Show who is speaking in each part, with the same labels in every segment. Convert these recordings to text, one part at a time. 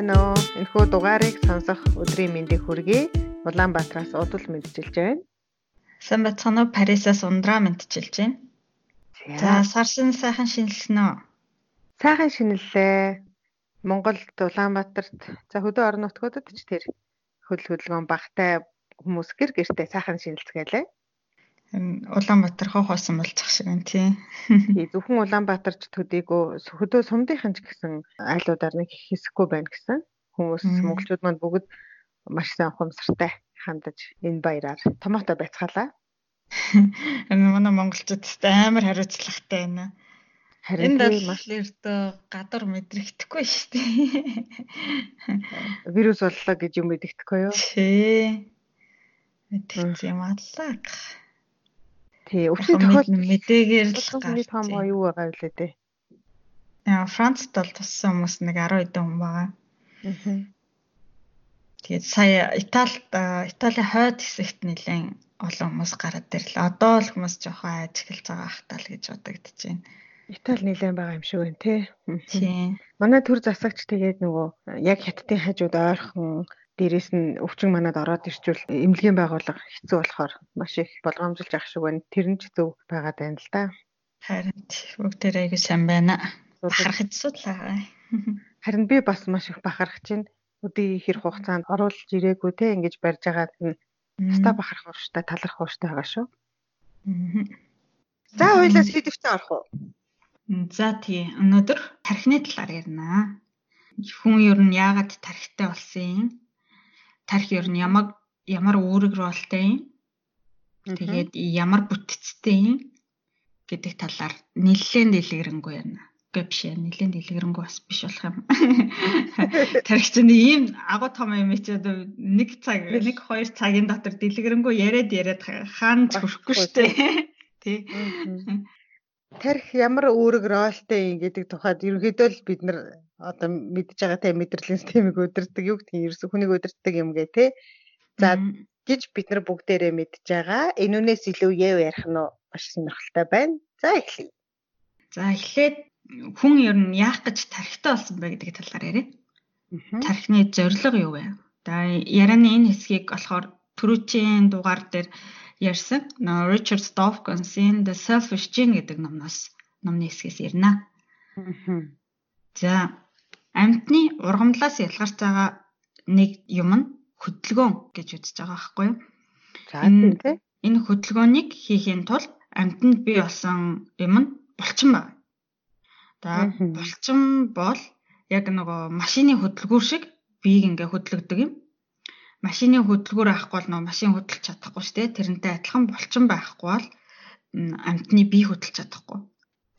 Speaker 1: байна уу? Энэхүү дугаарыг сонсох өдрийн мэндийг хүргэе. Улаанбаатараас удал мэдчилж байна.
Speaker 2: Уу? Парисаас ундраа мэдчилж байна. За, сарсан сайхан шинэлсэн үү?
Speaker 1: Сайхан шинэллээ. Монголд Улаанбаатарт за хөдөө орон нутгуудад ч тэр хөл хөдөлгөөн багтай хүмүүс гэр гэртээ сайхан шинэлцгээлээ.
Speaker 2: Улаанбаатар хоо хоосон болчих шиг байна тий.
Speaker 1: Зөвхөн Улаанбаатарч төдийгөө хөдөө сумдынхан ч гэсэн айлуудаар нэг хэсэхгүй байна гэсэн. Хүмүүс монголчууд манд бүгд маш сайн ухамсартай хандаж энэ баяраар томоотой байцгаалаа.
Speaker 2: Энэ манай монголчууд амар хариуцлагатай байна. Харин маш эрдөө гадар мэдрэгдэхгүй шүү дээ.
Speaker 1: Вирус боллоо гэж юм мэддэхгүй юу?
Speaker 2: Тий. Мэдэх юм аллаа.
Speaker 1: Тий, өвчний тохиолдол
Speaker 2: мэдээгээр л
Speaker 1: гарсан том гоё юу байгаа вэ те.
Speaker 2: Аа, Францд бол туссан хүмүүс нэг 10 хэдэн хүн байгаа. Аа. Тэгээд сая Италид Италийн хойд хэсэгт нэлээд олон хүмүүс гараад ирлээ. Одоо л хүмүүс жоохон айж эхэлж байгаа хтал гэж бодогдож байна.
Speaker 1: Итали нэлээд байгаа юм шиг байна те.
Speaker 2: Тийм.
Speaker 1: Манай төр засагч тэгээд нөгөө яг хятадын хажууд ойрхон дээрэс нь өвчин манад ороод ирчүүл эмнэлгийн байгууллага хэцүү болохоор маш их болгоомжлж авах шиг байна. Тэр нь ч зөв байгаад байна л да.
Speaker 2: Харин бүгдээр аягүй сайн байна. Бахарх байгаа.
Speaker 1: Харин би бас маш их бахарх чинь өдөө хэр хугацаанд оруулж ирээгүй те ингэж барьж байгаа нь ста бахарх ууштай таларх ууштай байгаа шүү. За хоёлаас хэдвчтэй орох уу?
Speaker 2: За тий. Өнөөдөр тархины талаар ярина. Хүн ер нь яагаад тархитай болсон юм? Тарих ер нь ямар ямар үүрэг ролтой юм. Тэгээд ямар бүтцтэй юм гэдэг талаар нэлээд дэлгэрэнгүй байна. Үгүй биш ээ, нэлээд дэлгэрэнгүй бас биш болох юм. Тарих чинь ийм агуу том юм чи одоо нэг цаг, нэг хоёр цагийн дотор дэлгэрэнгүй яриад яриад хаана ч хүрэхгүй штэ. Тий.
Speaker 1: Тарих ямар үүрэг ролтой юм гэдэг тухайд ерөнхийдөө л бид нар одоо мэдж байгаа те мэдрэлийн системийг өдөрдөг юу гэдгийг ерөөсө хүнийг өдөрдөг юм гээ те. За гэж бид нар бүгдээрээ мэдж байгаа. Энүүнээс илүү яв ярих нь маш сонирхолтой байна. За эхлэе.
Speaker 2: За эхлээд хүн ер нь яах гэж тархитай болсон бэ гэдэг талаар яриа. Тархины зорилго юу вэ? За ярианы энэ хэсгийг болохоор түрүүчийн дугаар дээр ярьсан. Richard Dawkins-ийн The Selfish Gene гэдэг номноос номны хэсгээс ярина. За амьтны ургамлаас ялгарч байгаа нэг юм нь хөдөлгөөн гэж үзэж байгаа байхгүй юу?
Speaker 1: За тийм тий.
Speaker 2: Энэ хөдөлгөөнийг хийхийн тулд амьтанд бий болсон юм нь булчин байна. За булчин бол яг нөгөө машины хөдөлгүүр шиг биеийг ингээ хөдлөгдөг юм. Машины хөдөлгүүр авахгүй бол нөгөө машин хөдөлж чадахгүй шүү дээ. Тэрнтэй адилхан булчин байхгүй бол амьтны бие хөдөлж чадахгүй.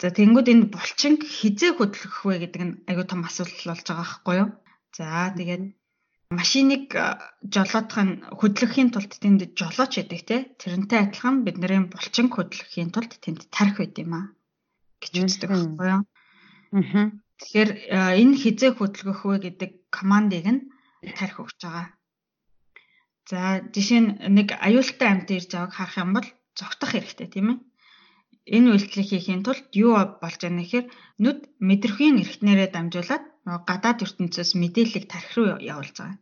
Speaker 2: За тэнгууд энэ булчин хизээ хөдлөх вэ гэдэг нь айгүй том асуудал болж байгаа байхгүй юу? За тэгээд машиныг жолоодох нь хөдлөхийн тулд тэнд жолооч гэдэг те тэрнтэй адилхан бидний булчин хөдлөхийн тулд тэнд тарих байд юм аа гэж үздэг байхгүй юу? Аа. Тэгэхээр энэ хизээ хөдлөх вэ гэдэг командыг нь тарих өгч байгаа. За жишээ нь нэг аюултай амьт ирж байгааг харах юм бол зогтох хэрэгтэй тийм ээ энэ үйлдэлийг хийхийн тулд юу болж байгаа нэхэр нүд мэдрэхүйн эрхтнэрээ дамжуулаад гадаад ертөнцөөс мэдээллийг тархи руу явуулж байгаа.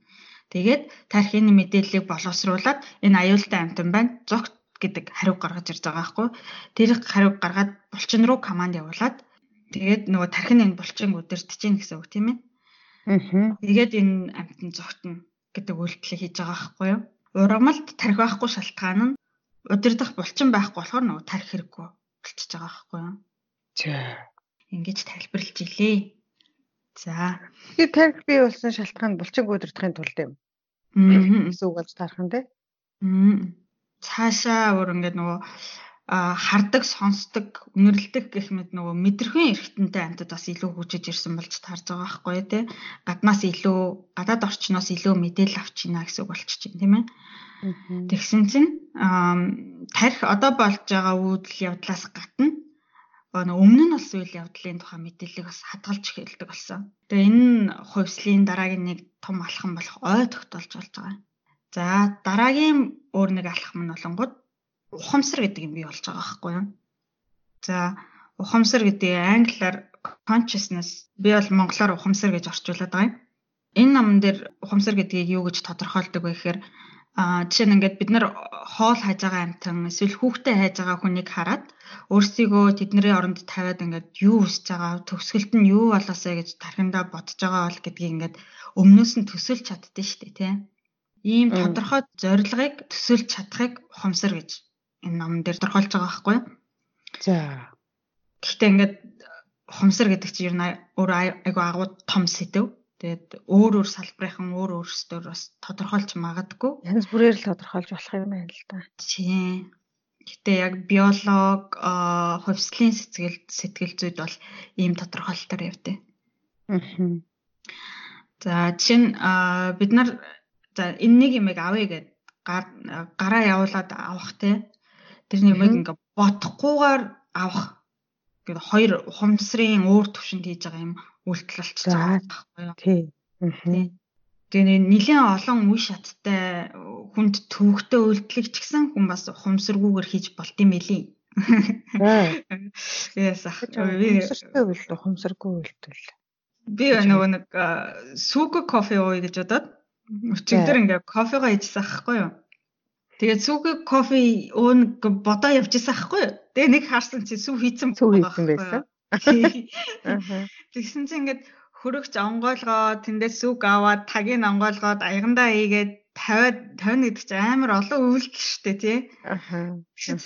Speaker 2: Тэгээд тархи энэ мэдээллийг боловсруулад энэ аюултай амтан байна. Зогт гэдэг хариу гаргаж ирж байгаа байхгүй. Тэр хариуг гаргаад булчин руу команд явуулаад тэгээд нөгөө тархи нь энэ булчин өдөртж чинь гэсэн үг тийм ээ. Аа. Тэгээд энэ амтан зогтно гэдэг үйлдэлийг хийж байгаа байхгүй юу? Ургамалд тархи байхгүй шалтгаан нь удирдах булчин байхгүй болохоор нөгөө тархи хэрэггүй болчихж байгаа байхгүй юу?
Speaker 1: За.
Speaker 2: Ингэж тайлбарлаж илээ. За.
Speaker 1: Тэгэхээр тарих бий болсон шалтгаан булчинг өдөртхийн тулд юм. Аа. Гэсэн үг болж тарах нь тий.
Speaker 2: Аа. Цаашаа өөр ингээд нөгөө хардаг, сонсдог, үнэрлдэг гэх мэт нөгөө мэдрэхүйн эргэтэнтэй амьтад бас илүү хөгжиж ирсэн болж таарж байгаа байхгүй тий. Гаднаас илүү, гадаад орчноос илүү мэдээлэл авч ийна гэсэн үг болчих чинь тийм ээ. Тэгсэн чинь тарих одоо болж байгаа үйлдэл явдлаас гадна өмнө нь болсон үйл явдлын тухай мэдээллийг бас хадгалж эхэлдэг болсон. Тэгээ энэ хувьслын дараагийн нэг том алхам болох ой тогтолж болж байгаа. За дараагийн өөр нэг алхам нь болонгууд ухамсар гэдэг юм бий болж байгаа байхгүй юу? За ухамсар гэдэг англиар consciousness би бол монголоор ухамсар гэж орчуулад байгаа юм. энэ номон дээр ухамсар гэдгийг юу гэж тодорхойлдог вэ гэхээр а жишээ нь ингээд бид нар хоол хайж байгаа амтан эсвэл хүүхдээ хайж байгаа хүнийг хараад өөрсдийгөө тэдний оронд тавиад ингээд юу үсэж байгаа төгсгөлт нь юу болоосаа гэж тархиндаа бодож байгаа бол гэдгийг ингээд өмнөөс нь төсөөлж чаддсан шүү дээ тий. Ийм тодорхой зорилгыг төсөөлж чадахыг ухамсар гэж энэ номон дээр тодорхойлж байгаа байхгүй юу?
Speaker 1: За.
Speaker 2: Гэхдээ ингээд ухамсар гэдэг чинь ер нь өөр айгу агуу том сэдв. Тэгээд өөр өөр салбарынхан өөр өөрсдөр бас тодорхойлж магадгүй.
Speaker 1: Янз бүрээр л тодорхойлж болох юм байна л да.
Speaker 2: Тийм. Гэтэ яг биолог, хувьслын сэтгэл сэтгэл зүйд бол ийм тодорхойлолтоор явдээ. Аа. За жишээ нь бид нар за энэ нэг юмыг авъя гэд гараа явуулаад авах те. Тэр нэмийг ингээ бодохгүйгээр авах гэдэг хоёр ухамсарын өөр төвшөнд хийж байгаа юм үйлдэл болчихж байгаа байхгүй юу?
Speaker 1: Тий.
Speaker 2: Тэгээ нэгэн олон үе шаттай хүнд төвөгтэй үйлдэлийг ч гэсэн хүн бас ухамсаргүйгээр хийж болт юм элий. Яас ах.
Speaker 1: Ухамсартай үйлдэл ухамсаргүй үйлдэл.
Speaker 2: Би нөгөө нэг сүг кофе ууя гэж бодоод өчигдөр ингээ кофего хийжсэн аахгүй юу? Тэгээд сүг кофе уун бодоо явжсэн аахгүй? Тэгээ нэг харсан чи сүв хийцэн
Speaker 1: сүв хийцэн байсан.
Speaker 2: Тэгсэн чинь ингээд хөрөгч онгойлгоо тэндээс сүг аваад тагийг онгойлгоод аягандаа ийгээд 50 50 гэдэг чинь амар олон үйлдэл дээ тий. Аха.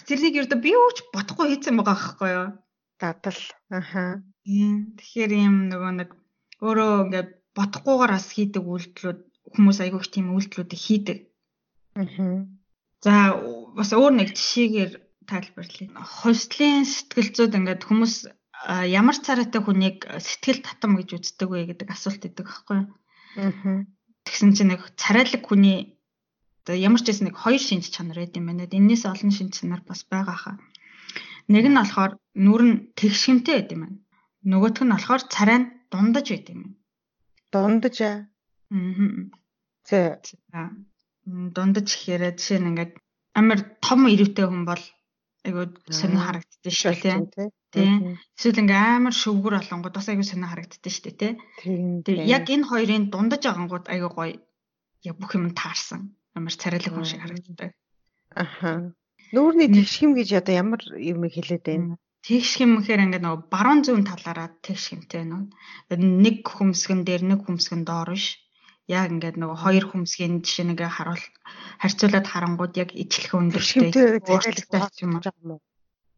Speaker 2: Тэрнийг ердөө би юу ч бодохгүй хийцэн байгаа байхгүй юу?
Speaker 1: Дадал. Аха.
Speaker 2: Тэгэхээр ийм нөгөө нэг өөрөө ингээд бодохгүйгээр бас хийдэг үйлдэлүүд хүмүүс айгүйх тийм үйлдэлүүдийг хийдэг. Аха. За бас өөр нэг жишээгээр тайлбарлая. Хувьслын сэтгэл зүйд ингээд хүмүүс ямар царайтай хүнийг сэтгэл татам гэж үздэг вэ гэдэг асуулт идэг байхгүй юу? Аа. Тэгсэн чинь нэг царайлаг хүний одоо ямар ч гэсэн нэг хоёр шинж чанар байд юм байна. Эннээс олон шинж чанар бас байгаа хаа. Нэг нь болохоор нүр нь тэгшимтэй байд юм байна. Нөгөөх нь болохоор царай нь дундаж байд юм.
Speaker 1: Дундаж аа.
Speaker 2: Аа. За. Дундаж гэхээр жишээ нь ингээд амар том ирүүтэй хүн бол айгуу сонир харагддаг шүү дээ тийм. Эсвэл ингээм амар шөвгөр олонгууд бас айгуу сонир харагддаг шүү дээ тийм. Яг энэ хоёрын дундаж байгангууд айгуу гоё яг бүх юм таарсан. Амар царайлаг хүн шиг харагддаг.
Speaker 1: Аха. Нүүрний тэгшхим гэж одоо ямар юм хэлээд байна?
Speaker 2: Тэгшхим гэхээр ингээд нөгөө баруун зүүн талаараа тэгшхимтэй нөгөө нэг хүмсгэн дээр нэг хүмсгэн доор биш яг ингээд нөгөө хоёр хүмсгийн жишээ нэгэ харуул харьцуулаад харангууд яг ижлэх өндөртэй
Speaker 1: уурталтай юм уу?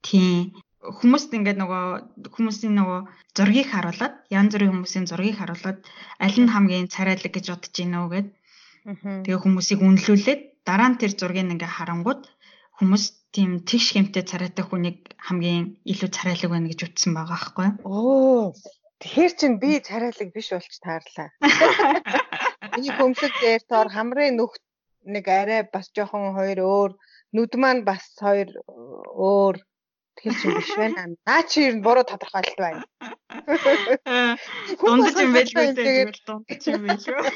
Speaker 2: Тийм. Хүмүүст ингээд нөгөө хүмүүсийн нөгөө зургийг харуулад янз бүрийн хүмүүсийн зургийг харуулад аль нь хамгийн царайлаг гэж бодож гинэ үү гэд. Тэгээ хүмүүсийг үнэлүүлээд дараа нь тэр зургийг ингээ харангууд хүмүүс тийм тэгш хэмтэй царайтай хүнийг хамгийн илүү царайлаг байна гэж утсан байгаа байхгүй?
Speaker 1: Оо. Тэгэхээр чин би царайлаг биш болч таарлаа. Миний хөмсөг дээр тоор хамрын нүх нэг арай бас жоохон хоёр өөр нүд маань бас хоёр өөр тэгэхээр чи биш байна. Наа чи ер нь буруу тодорхойлт байна.
Speaker 2: Дундаж юм байлгүй тэгээд дундаж юм байлгүй.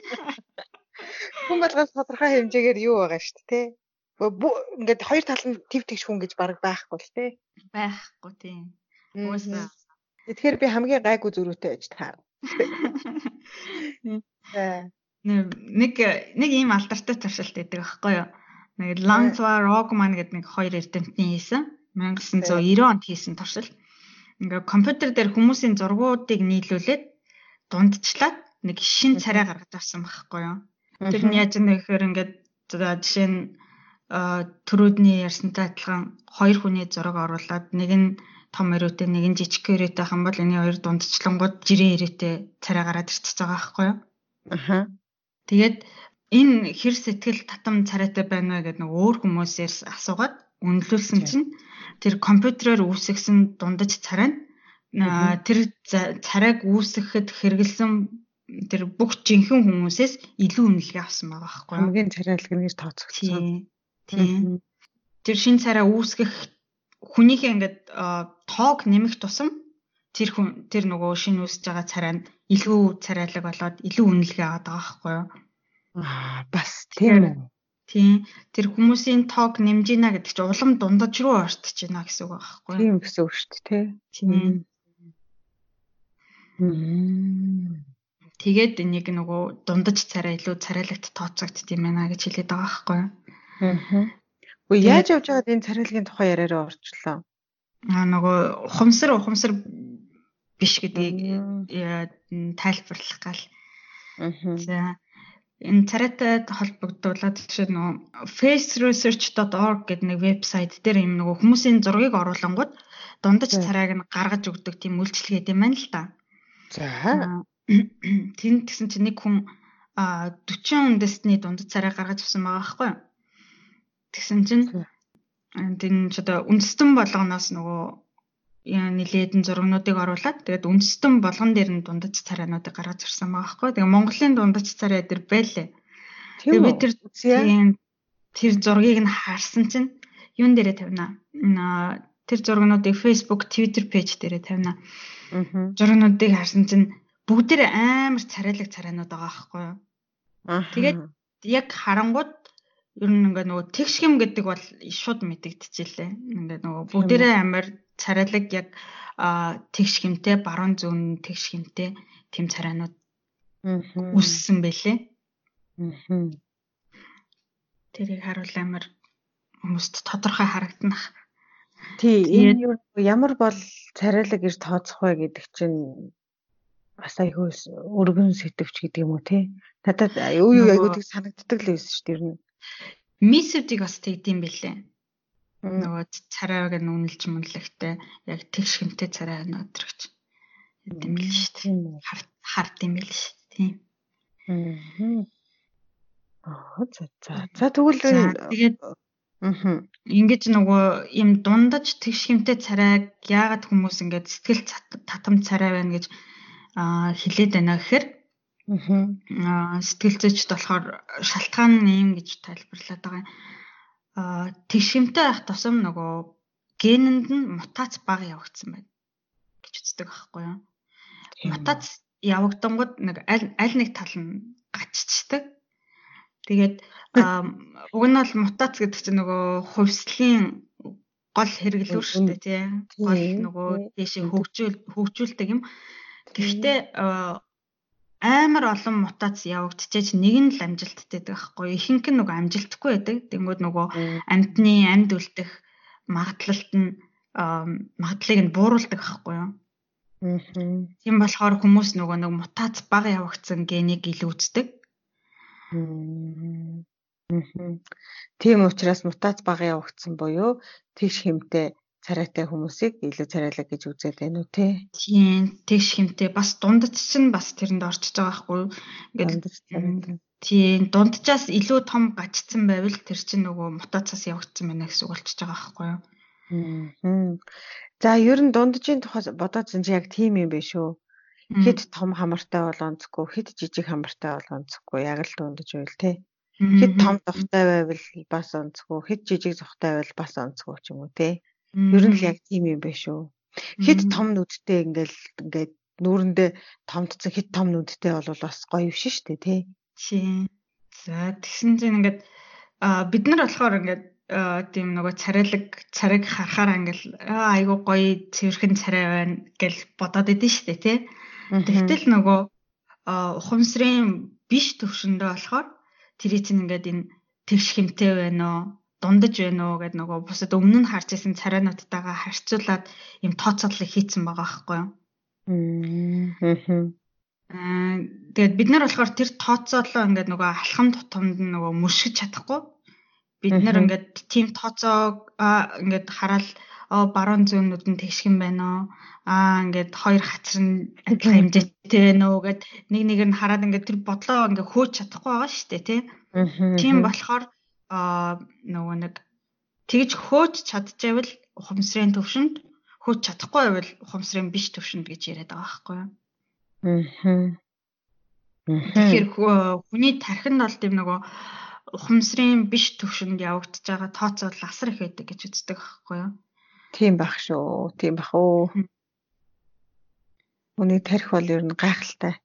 Speaker 1: Хүн болгоос тодорхой хэмжээгээр юу байгаа шүү дээ, тэ? Ингээд хоёр тал нь тв тэгш хүн гэж баг байхгүй л тэ.
Speaker 2: Байхгүй тийм. Уусаа.
Speaker 1: Тэгэхээр би хамгийн гайгүй зөрүүтэй байж таар.
Speaker 2: нэг нэг ийм алдартай туршилт байдаг аахгүй юу. Нэг Лансва Рогман гэдэг нэг хоёр эрдэмтний хийсэн 1990 онд хийсэн туршилт. Ингээ компьютер дээр хүмүүсийн зургуудыг нийлүүлээд дундчлаад нэг шин царай гаргаж авсан байхгүй юу. Тэр нь яаж нэг гэхээр ингээд жишээ нь төрөөдний ярьсантай адилхан хоёр хүний зураг оруулаад нэг нь том өрөөтэй нэг нь жижиг өрөөтэй хам бол энэ хоёр дундчлангууд жирийн өрөөтэй царай гараад ирчихэж байгаа байхгүй юу. Аха. Тэгээд энэ хэр сэтгэл татам царайтай байна вэ гэдэг нэг өөр хүмүүсээс асуугаад үнэлүүлсэн чинь тэр компьютероор үүсгэсэн дундаж царай нь тэр царайг үүсгэхэд хэрэгэлсэн тэр бүх жинхэнэ хүмүүсээс илүү үнэлгээ авсан байгаа байхгүй юу?
Speaker 1: Хамгийн царайлаг гэж тооцогдсон.
Speaker 2: Тийм. Тэр шин царай үүсгэх хүнийхээ ингээд тоог нэмэх тусам тэр хүн тэр нөгөө шинэ үсэж байгаа царай нь илүү царайлаг болоод илүү үнэлгээ аваад байгаа байхгүй юу?
Speaker 1: Аа бас тийм үү.
Speaker 2: Тийм. Тэр хүмүүсийн тоог нэмж ийна гэдэг чинь улам дундаж руу ортож байна гэсэн үг байхгүй юу?
Speaker 1: Тийм гэсэн үг шүү дээ,
Speaker 2: тийм. Тэгээд энийг нөгөө дундаж царай илүү царайлагт тооцогдд юм байна гэж хэлээд байгаа байхгүй юу?
Speaker 1: Аа. Үгүй яаж явж байгаад энэ царайлагын тухай яриараа орчлоо.
Speaker 2: Аа нөгөө ухамсар ухамсар биш гэдгийг тайлбарлах гал. За энэ царайтай холбогдуулаад жишээ нөгөө faceresearch.org гэдэг нэг вебсайт дээр юм нөгөө хүмүүсийн зургийг оруулангууд дундаж царайг нь гаргаж өгдөг тийм үйлчлэгээ юм байна л да.
Speaker 1: За.
Speaker 2: Тэнд гэсэн чинь нэг хүн 40 үндэстний дунд царай гаргаж авсан байгаа байхгүй юу? Тэгсэн чинь тэн ч одоо үндэстэн болгоноос нөгөө нилээдэн зургнуудыг оруулаад тэгээд үндэстэн болгон дээр нь дундаж царайнуудыг гаргаж ирсэн байгаа байхгүй. Тэгээ Монголын дундаж царай дээр байлээ. Тэгээ бид тэр тэр зургийг нь харсан чинь юун дээрээ тавина. Тэр зургнуудыг Facebook, Twitter пэйж дээрээ тавина. Зургнуудыг харсан чинь бүгдээр амар царайлаг царайнууд байгаа байхгүй юу. Тэгээд яг харангууд ер нь ингээ нөгөө тэгшгэм гэдэг бол шууд мэдэгдчихжээ. Ингээ нөгөө бүгдээрээ амар царайлаг яг тэгшгэмтэй баруун зүүн тэгшгэмтэй тэм царайнууд үссэн байлээ. Тэрийг харуул амар хүмүүст тодорхой харагдана.
Speaker 1: Тий, энэ ямар бол царайлаг гэж тооцох вэ гэдэг чинь бас айгүй өргөн сэтвч гэдэг юм уу те. Надад юу юу тийг санагддаг л байсан шүү дээ ер нь.
Speaker 2: Мисүүдийг бас тэгдэм билээ. Нөгөө царайг нь үнэлж мөнлөгтэй яг тэгш хэмтэй царай өнөдрөгч. Юм бил шүү дээ. Харт харт юм бил шүү дээ. Тийм.
Speaker 1: Аа. За за. За тэгвэл
Speaker 2: тэгээд Аа. Ингэж нөгөө юм дундаж тэгш хэмтэй царайг яагаад хүмүүс ингэж сэтгэл татам царай байна гэж аа хилээд байна гэхээр аа сэтгэл зүйчд болохоор шалтгаан нь юм гэж тайлбарлаад байгаа. Аа тэгшимтэй байх тусам нөгөө генэнд нь мутац бага явагдсан байна гэж үздэг байхгүй юу? Мутац явагдангууд нэг аль аль нэг тал нь гаччихдаг. Тэгээд уг нь бол мутац гэдэг чинь нөгөө хувьслын гол хэрэглүүр шүү дээ тий. Гол нөгөө тийшээ хөгжүүл хөгжүүлдэг юм. Гэхдээ амар олон мутац явагдчихэж нэг нь л амжилттай байдаг байхгүй. Ихэнх нь нөгөө амжилтгүй байдаг. Тэнгүүд нөгөө амьтны амьд үлдэх магадлалт нь магадлалыг нь бууруулдаг байхгүй юу? Тийм болохоор хүмүүс нөгөө нэг мутац бага явагдсан генийг илүү үздэг.
Speaker 1: Тийм учраас мутац бага явагдсан буюу тэгш хэмтэй царайтай хүмүүсийг илүү царайлаг гэж үзээд байна уу те.
Speaker 2: Тийм, тэгш хэмтэй бас дундч чинь бас тэрэнд орчиж байгаа байхгүй юу? Ингээд тийм, дунджаас илүү том гачцсан байвал тэр чинь нөгөө мутацаас явагдсан байна гэсэн үг болчихж байгаа байхгүй юу?
Speaker 1: За ер нь дунджийн тухай бодоод зэн чи яг тийм юм биш үү? Хэд том хамартай бол онцгүй, хэд жижиг хамартай бол онцгүй, яг л дундаж байл те. Хэд том зохтой байвал бас онцгүй, хэд жижиг зохтой байвал бас онцгүй ч юм уу те. Ер нь л яг тийм юм байна шүү. Хэд том нүдтэй ингээл ингээд нүүрэндээ томдсон хэд том нүдтэй бол бас гоё биш шүү дээ тий.
Speaker 2: Тий. За тэгсэн чинь ингээд бид нар болохоор ингээд тийм нөгөө царайлаг царайг харахаар ингээл айгу гоё цэвэрхэн царай байна гэж бодоод идэв шүү дээ тий. Тэгтэл нөгөө ухамсарын биш төвшөндөө болохоор тэрий чинь ингээд энэ тэгш хэмтэй байна дундаж байна уу гэд нөгөө бусад өмнө нь харж исэн царайнуудтайгаа харьцуулаад юм тооцоолол хийцэн байгаа байхгүй юу. Аа тэгээд бид нар болохоор тэр тооцоолоо ингээд нөгөө алхам тутамд нөгөө мөршиж чадахгүй. Бид нар ингээд тийм тооцоо ингээд хараад оо баруун зүүнүүд нь тэгшгэн байна уу? Аа ингээд хоёр хацар нь адилхан хэмжээтэй байна уу гэд нэг нэг нь хараад ингээд тэр бодлоо ингээд хөөж чадахгүй байгаа шүү дээ, тий. Тийм болохоор аа нөгөө нэг тэгж хөөж чадчихвэл ухамсарын төвшөнд хөөж чадахгүй байвал ухамсарын биш төвшөнд гэж яриад байгаа байхгүй юу? Аа. Тэгэхээр хүний тархинд бол тийм нөгөө ухамсарын биш төвшөнд явагдаж байгаа тооцоол асар их байдаг гэж үздэг байхгүй юу?
Speaker 1: Тийм байх шүү. Тийм бах уу. Хүний тарих бол ер нь гайхалтай.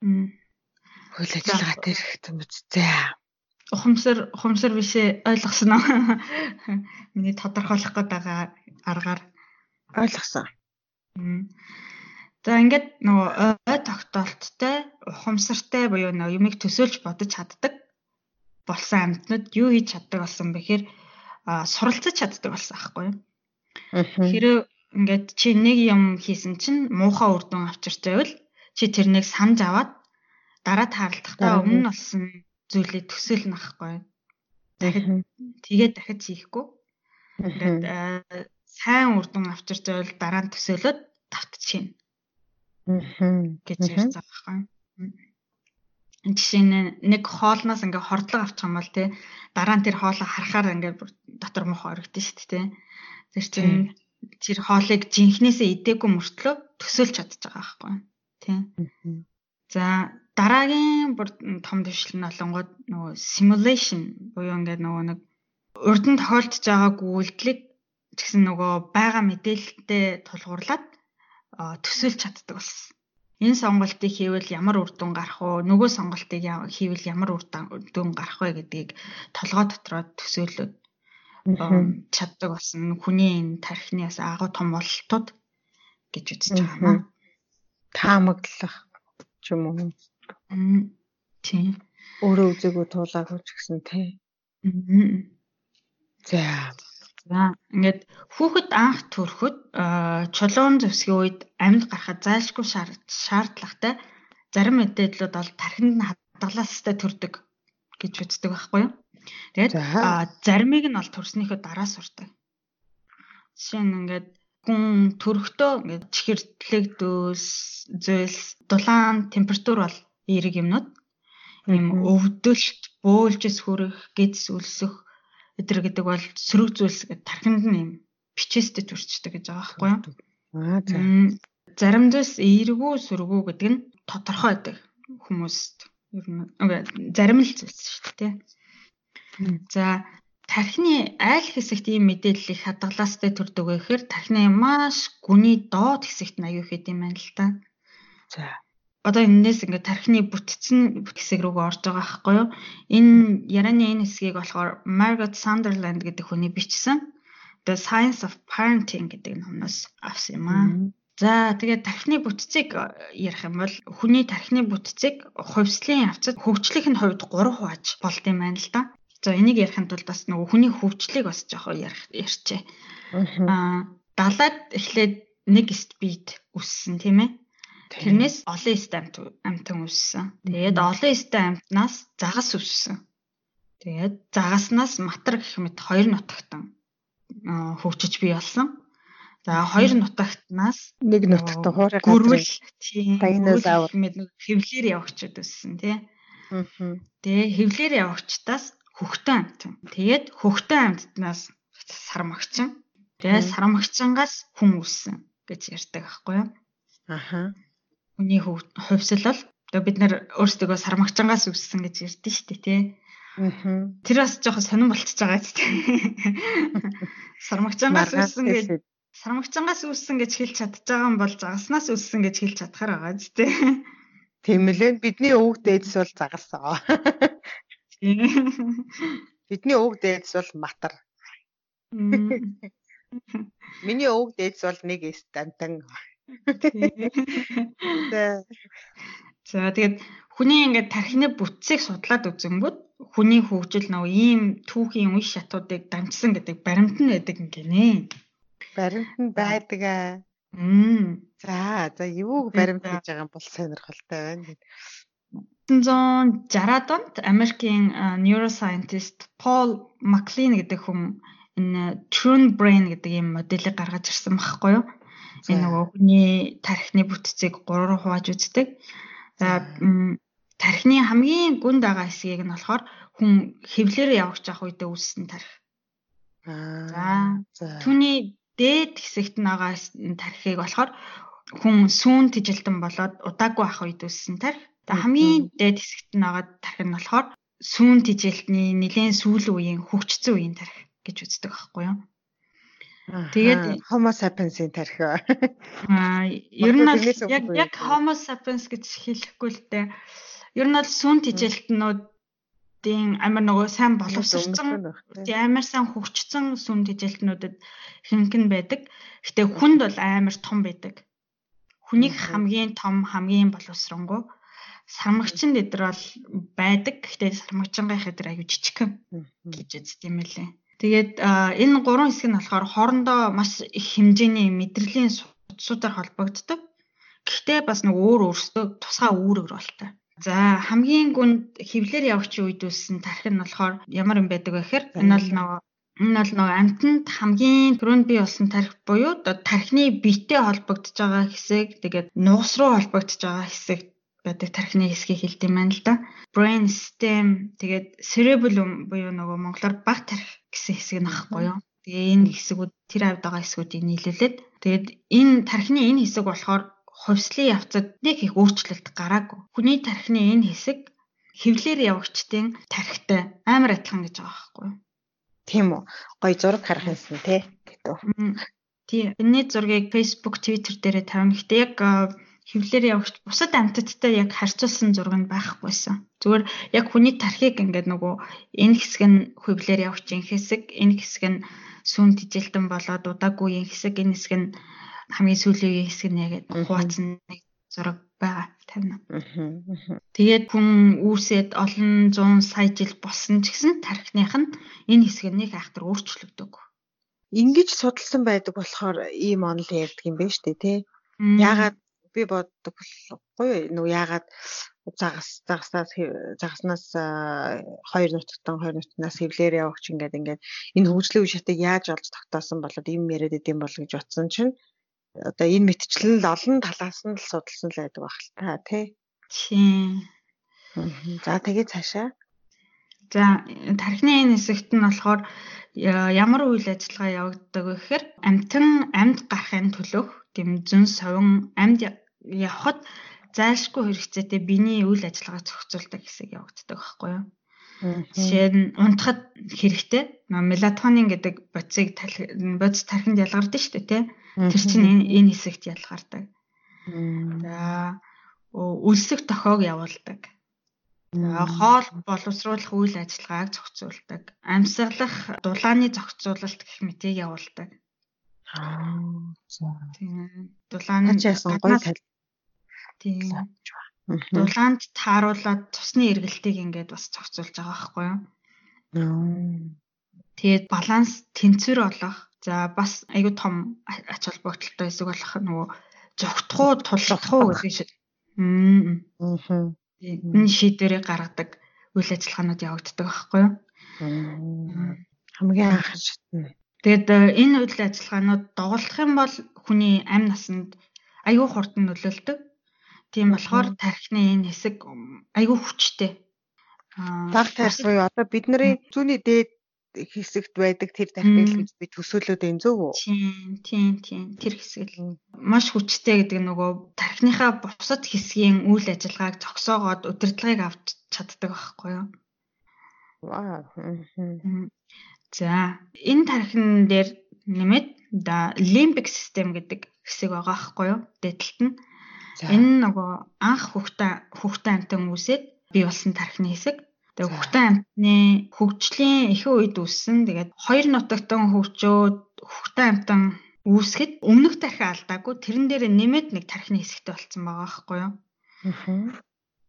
Speaker 1: Хөл ажиллагаа дээр их юм үзээ
Speaker 2: ухамсар ухамсар бишээ ойлгосон уу? Миний тодорхойлох гээд байгаа аргаар
Speaker 1: ойлгосон.
Speaker 2: За ингээд нөгөө ой тогтоолттой, ухамсартай буюу нөгөө юмыг төсөөлж бодож чаддаг болсон амьтнууд юу хийж чаддаг болсон бэхээр суралцаж чаддаг болсон аахгүй юу. Хэрэв ингээд чи нэг юм хийсэн чинь муухай үр дүн авчирч байвал чи тэрнийг санаж аваад дараа тааралдахдаа өмнө болсон зүйлийг төсөөлнө ахгүй. Дахид тэгээд дахиж хийхгүй. Ингээд сайн үр дүн авчирч байвал дараа нь төсөөлөд тавтчихна. Аа гэж ярьсан байхгүй. Жишээ нь нэг хоолноос ингээ хордлого авчих юм бол тий дараа нь тэр хоолоо харахаар ингээ дотор мохоо орогдсон шүү дээ тий. Тэр чинь тэр хоолыг жинхнээсээ идээгүй мөртлөө төсөөлж чадчих байгаа байхгүй. Тий. За дараагийн бүр том дэвшил нь болонгод нөгөө simulation буюу ингээ нөгөө нэг урд нь тохиолдож байгаа үйлдэлийг тэгсэн нөгөө байгаа мэдээлэлтэй тулгуурлаад төсөөлж чаддаг болсон. Энэ сонголтыг хийвэл ямар үр дүн гарах вэ? Нөгөө сонголтыг хийвэл ямар үр дүн гарах вэ гэдгийг толгой дотроо төсөөлөд чаддаг болсон. Хүний энэ тархины бас агуу том бололтууд гэж үзэж байгаа маа.
Speaker 1: Таамаглах ч юм уу.
Speaker 2: Тийм.
Speaker 1: Өөрөө үзээгүй туулаагүй ч гэсэн тий. За
Speaker 2: За ингээд хүүхэд анх төрөхөд чулуун зөсгийн үед амьд гарахад зайлшгүй шаардлагатай зарим мэдээллүүд бол тархинд нь хадгалаастай төрдөг гэж үздэг байхгүй юу. Тэгээд заримыг нь бол төрснийхөө дараа сурдаг. Жишээ нь ингээд хүн төрөхдөө ингээд чихэрлэг дөөс зүйлс дулаан температур бол эерэг юмнууд юм өвдөлт, бөөлжс хүрэх, гэдс өлсөх өдр гэдэг бол сөрөг зүйлс гэдэг тархинд нь юм бичээстэй төрчдөг гэж байгаа байхгүй юу? Аа за. Зарим зүйлс эергүү сөргүү гэдэг нь тодорхой байдаг хүмүүст. Ер нь зарим л зүйлс шүү дээ. За тархины айл хэсэгт ийм мэдээлэл их хадгалаастай төрдөг гэхээр тархины маш гүний доод хэсэгт аюу хэд юм байна л та. За одоо энэс ингээд тархины бүтцэн хэсэг рүүгээ орж байгаа байхгүй юу? Энэ ярианы энэ хэсгийг болохоор Margaret Sunderland гэдэг хүний бичсэн The Science of Parenting гэдэг номноос авсан юм аа. За тэгээд тархины бүтцийг ярих юм бол хүний тархины бүтцийг хувьслын явцад хөгжлийнх нь хувьд 3 хувааж болд юм байна л да. За энийг ярихын тулд бас нөгөө хүний хөгжлийг бас жоохон ярих ярьчээ. Аа далаад эхлээд нэг спид өссөн тийм ээ. Тэрнээс олон эстэй амт амтан үссэн. Тэгээд олон эстэй амтнаас загас үссэн. Тэгээд загаснаас матар гэх мэт хоёр нутагтан хөгжиж бий болсон. За хоёр нутагтнаас
Speaker 1: нэг нутагтан хуурай
Speaker 2: гөрвөл тийм динозавр мэд нэг хэвлэр явагчд өссөн тий. Тэгээ хэвлэр явагчдаас хөхтөн амтан. Тэгээд хөхтөн амттнаас сармагчин. Тэгээ сармагчингаас хүн үссэн гэж ярьдаг аахгүй юу? Аха хүний хувьсэл бол одоо бид нар өөрсдөө сармагчангаас үссэн гэж ярьдэн шүү дээ тий. Аа. Тэр бас жоохон сонирн болчихж байгаа ч тий. Сармагчангаас үссэн гэж сармагчангаас үссэн гэж хэлж чадчих байгаа юм бол загаснаас үссэн гэж хэлж чадхаар байгаа ч тий.
Speaker 1: Тийм үлээ бидний өвөг дээдс бол загалсан. Бидний өвөг дээдс бол матар. Миний өвөг дээдс бол нэг стантан.
Speaker 2: За тэгээд хүний ингээд тархины бүтцийг судлаад үзэнгүүт хүний хөгжил нөгөө ийм түүхийн үе шатуудыг дамжсан гэдэг баримт нь байдаг гинэ.
Speaker 1: Баримт нь байдаг аа. Мм. За, за юу баримт гэж байгаа юм бол сонирхолтой байна.
Speaker 2: 1960-ад онд Америкийн neuroscientist Paul MacLean гэдэг хүн энэ True Brain гэдэг ийм моделийг гаргаж ирсэн байхгүй юу? Энэ нөгөө хүний тархины бүтцийг 3 руу хувааж үздэг. За тархины хамгийн гүн дагаа хэсгийг нь болохоор хүн хэвлэрээ явж явах үедээ үүссэн тарих. Аа. За түүний дээд хэсэгт байгаа тархийг болохоор хүн сүүн тижилтэн болоод удаагүй ах үед үүссэн тарих. Тэгээ хамгийн дээд хэсэгт байгаа тарих нь болохоор сүүн тижилтний нэгэн сүүл үеийн хөгжсөн үеийн тарих гэж үздэг байхгүй юу?
Speaker 1: Тэгээд Homo sapiens-ийн тархи.
Speaker 2: Аа, ер нь яг яг Homo sapiens гэж хэлэхгүй л дээ. Ер нь бол сүн тижилтнүүдийн амар нөгөө сайн боловсрсон амар сайн хөгжсөн сүн тижилтнүүдэд хинхэн байдаг. Гэтэ хүнд бол амар том байдаг. хүнийг хамгийн том хамгийн боловсронгуй сармагчин дэдэр бол байдаг. Гэхдээ сармагчингийнхаа дээр аюу жижигхэн гэж үзт юм лээ. Тэгээд энэ гурван хэсэг нь болохоор хоорондоо маш их хэмжээний мэдрэлийн судсуудаар холбогддог. Гэхдээ бас нэг өөр өөрсдөө тусгай үүрэг болтой. За хамгийн гүнд хевлэр явагчийн үед үссэн тархи нь болохоор ямар юм байдаг вэ гэхээр энэ бол нөгөө энэ бол нөгөө амтнд хамгийн түрүүнд бий болсон тархи буюу тархины биетэй холбогдож байгаа хэсэг тэгээд нугас руу холбогдож байгаа хэсэг байдаг тархины хэсгийг хэлдэг юм байна л да. Brain stem тэгээд cerebellum буюу нөгөө монголоор баг тархи гэсэн хэсэг нь ахгүй юу. Тэгээ энэ хэсгүүд тэр авд байгаа хэсгүүдийг нийлүүлээд тэгээд энэ тархины энэ хэсэг болохоор хувьслын явцад нэг их өөрчлөлт гараагүй. Хүний тархины энэ хэсэг хевлэр явагчдын тархитай амар адилхан гэж байгаа байхгүй юу.
Speaker 1: Тийм үү. Гой зураг харах юмсан тий.
Speaker 2: Тийм. Энэний зургийг Facebook, Twitter дээрээ тавина. Гэтэ яг хевлэр явагч бусад амьтадтай яг харьцуулсан зураг нь байхгүйсэн. Зүгээр яг хүний тархийг ингээд нөгөө энэ хэсэг нь хевлэр явагчийн хэсэг, энэ хэсэг нь сүүн тижилтэн болоод удаагүй хэсэг, энэ хэсэг нь хамгийн сүүлийн хэсэг нь яг хуваацсан нэг зураг байгаа тавина. Тэгээд хүн үүсээд олон зуун сая жил болсон ч гэсэн тархиных нь энэ хэсэг нэг айхтар өөрчлөгдөг.
Speaker 1: Ингиж судалсан байдаг болохоор ийм онол ярьдаг юм байна шүү дээ, тий. Яагаад би боддог болохгүй нөгөө яагаад загас загаснаас загаснаас хоёр нутагтан хоёр нутагнаас хэвлэр явагч ингээд ингээд энэ хөгжлийн үе шатыг яаж олж тогтоосон болоод юм яриад идэм бол гэж утсан чинь одоо энэ мэтчлэн л олон талаас нь л судалсан л байдаг баг л та тий.
Speaker 2: Тийм.
Speaker 1: За тэгээ цаашаа.
Speaker 2: За тархины энэ хэсэгт нь болохоор ямар үйл ажиллагаа явагддаг вэ гэхээр амтан амьд гарахын төлөх зүн совин амьд явхад зайлшгүй хэрэгцээтэй биений үйл ажиллагаа зохицуулдаг хэсэг явагддаг байхгүй юу? Жишээ нь унтахад хэрэгтэй мелатонин гэдэг бодисыг бодис тархинд ялгардаг шүү дээ тий. Тэр чинь энэ энэ хэсэгт ялгардаг. За үлсэх тохиог явуулдаг. Хоол боловсруулах үйл ажиллагааг зохицуулдаг. Амьсгалах дулааны зохицуулалт гэх мэтийг явуулдаг.
Speaker 1: Аа.
Speaker 2: Тийм. Дулааны
Speaker 1: часан гоё тал.
Speaker 2: Тийм. Дулаанд тааруулаад цусны эргэлтийг ингээд бас зохицуулж байгаа байхгүй юу? Тэгээд баланс тэнцвэр олох. За бас аюу том ач холбогдолтой хэсэг болох нөгөө зогтох уу, туллах уу гэдэг шиг. Аа. Энэ шийдвэрийг гаргадаг үйл ажиллагаанууд явагддаг байхгүй юу?
Speaker 1: Хамгийн анх шатна.
Speaker 2: Тэгээд э, энэ үйл ажиллагаанууд доголдох юм бол хүний амь насанд аюу хурдан нөлөөлдөг. Тийм болохоор тархины энэ хэсэг аюу хүчтэй.
Speaker 1: Баг тарс буюу одоо бидний зүүнний дээд хэсэгт байдаг тэр тархил гэж би төсөөлөд энэ зөв үү?
Speaker 2: Тийм, тийм, тийм. Тэр хэсэг л маш хүчтэй гэдэг нөгөө тархиныхаа бусад хэсгийн үйл ажиллагааг зогсоогоод удирдлагыг авч чаддаг байхгүй юу?
Speaker 1: Вау.
Speaker 2: За энэ тархин дээр нэмээд да лимбик систем гэдэг хэсэг байгаа байхгүй юу? Дэдэлт нь. Энэ нөгөө анх хүүхдээ хүүхдээ амтан үүсээд бий болсон тархины хэсэг. Тэгээ хүүхдээ амтны хөгжлийн ихэнх үед үүссэн. Тэгээд хоёр нутагтан хөгжөөд хүүхдээ амтан үүсгэд өмнөх тархи алдаагүй тэрэн дээр нэмээд нэг тархины хэсэгтэй болцсон байгаа байхгүй юу? Аа.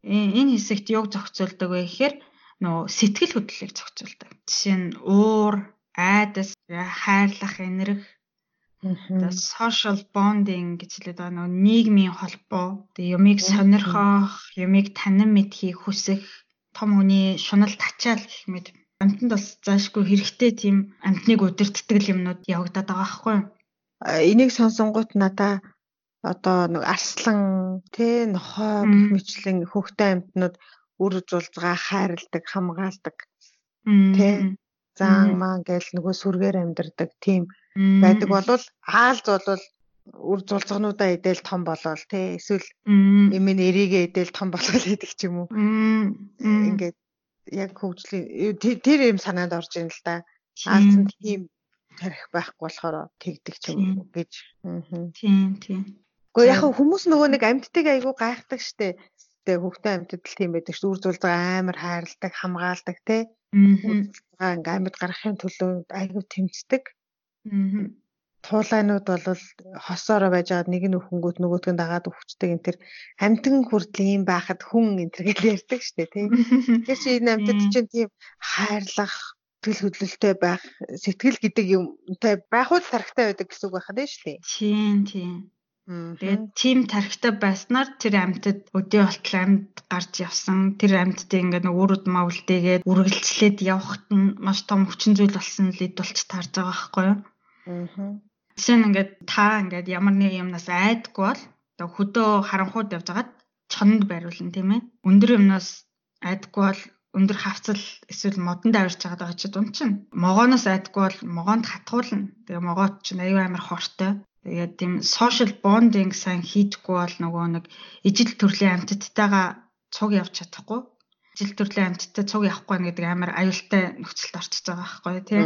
Speaker 2: Энэ хэсэгт юг зохицуулдаг вэ гэхээр нөө сэтгэл хөдлөлийг зохицуулдаг. Жишээ нь уур, айдас, хайрлах, энерх The social bonding гэж хэлээд байгаа нөгөө нийгмийн холбоо. Юмыг сонирхох, юмыг танин мэдхийг хүсэх, том хүний шунал тачаал гэх мэт амтнд бас заашгүй хэрэгтэй тийм амтныг өдөртдөг юмнууд явагдаад байгаа байхгүй юу?
Speaker 1: Энийг сонсонгууд надаа одоо нэг арслан, тэ нохой гэх мэтлэн хүүхдээ амтнууд үр зулцгаа хайрладаг, хамгаалдаг. Тэ? Заан маань гээл нөгөө сүргээр амьдардаг тийм. Байдаг болвол хаалз болвол үр зулцгануудаа эдэл том болол тий эсвэл эмээ нэрийгээ эдэл том болол гэдэг ч юм уу. Ингээд яг хөгжлийн тэр юм санаанд орж ийн л да. Хаалцсан тийм тарих байхгүй болохоор тэгдэг ч юм уу гэж.
Speaker 2: Тийм тийм.
Speaker 1: Гэхдээ яг хүмүүс нөгөө нэг амьдтайг айгүй гайхдаг штэ эмэгтэй хүүхдээ амьтад л тийм байдаг шүү. Үр зулзаа амар хайрладаг, хамгаалдаг. Үр зулзаа ингээм амьд гаргахын төлөө айгүй тэмцдэг. туулайнууд бол хосоороо байж байгаа нэг нь өхөнгөт нөгөөтг нь дагаад өвчтэй энэ төр амтэн хүртэл юм байхад хүн энэ төр гэж ярьдаг штэ тий. Тэр чи энэ амтд чинь тийм хайрлах сэтгэл хөдлөлтэй байх сэтгэл гэдэг юмтай байх уу тархтай байдаг гэсэн үг байхад нь штэ.
Speaker 2: Тийм тийм. Тэгээд тийм тархитай байснаар тэр амьтад өдөө болтол амьд гарч явсан. Тэр амьдтай ингээд нэг үр удмаа үлдээгээд үргэлжлээд явхад нь маш том хүчин зүйл болсон лид болж таарж байгаа байхгүй юу? Аа. Жишээ нь ингээд та ингээд ямар нэг юмнаас айдгүй бол хөдөө харанхууд явж хагаад чонд байруулна тийм ээ. Өндөр юмнаас айдгүй бол өндөр хавцал эсвэл модонд авирч байгаа даа чи дунд чинь могооноос айдгүй бол могоонд хатгуулна. Тэгээ могоод чинь аюу амар хортой. Тэгээд тийм social bonding сайн хийдэггүй бол нөгөө нэг ижил төрлийн амьтдтайгаа цуг явж чадахгүй. Ижил төрлийн амьтдтай цуг явахгүй гэдэг амар аюултай нөхцөлд орчиж байгаа байхгүй тий.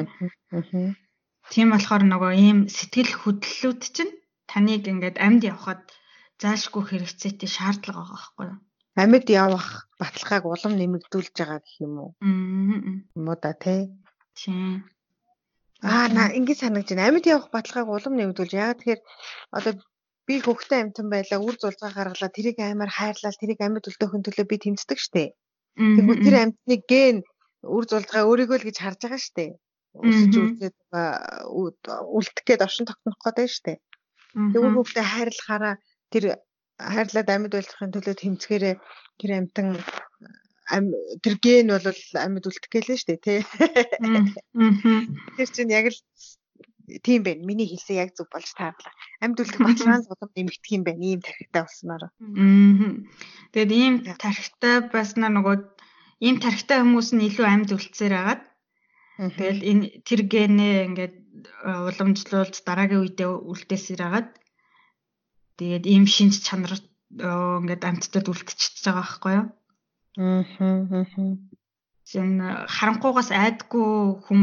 Speaker 2: Тийм болохоор нөгөө ийм сэтгэл хөдлөлүүд чинь таныг ингээд амьд явхад заашгүй хэрэгцээтэй шаардлага байгаа байхгүй юу?
Speaker 1: Амьд явах баталгааг улам нэмэгдүүлж байгаа гэх юм уу? Аа. Муу да тий. Тийм. Аа на ингэ санагч байна. Амьд явах баталгааг улам нэмэгдүүлж. Яагаад тэгэхээр одоо би хөвгтэй амтан байлаа үр зулцгаа гаргалаа тэрийг амар хайрлал тэрийг амьд үлдэөхин төлөө би тэмцдэг штэ. Тэгвэл тэр амтны ген үр зулцгаа өөрийгөө л гэж харж байгаа штэ. Өсөж үлдээд үлдэх гээд оршин тогтнох гэдэг штэ. Тэгвэл хөвгтэй хайрлахаараа тэр хайрлаад амьд байлахын төлөө тэмцгээрээ тэр амтан тэр ген бол амьд үлдэх гэлээ шүү дээ тий. Тэр чинь яг л тийм байна. Миний хэлсэн яг зөв болж таарлаа. Амьд үлдэх баталгаан улам нэмэгдэх юм байна. Ийм тархитай болсноор.
Speaker 2: Тэгээд ийм тархитай байснаар нөгөө ийм тархитай хүмүүс нь илүү амьд үлдсээр агаад тэгэл энэ тэр генээ ингээд уламжлуулж дараагийн үедээ үлдээсээр агаад тэгээд ийм шинж чанар ингээд амьтдад үлдчихэж байгаа байхгүй юу? Аа. Зин харанхуугаас айдгүй хүн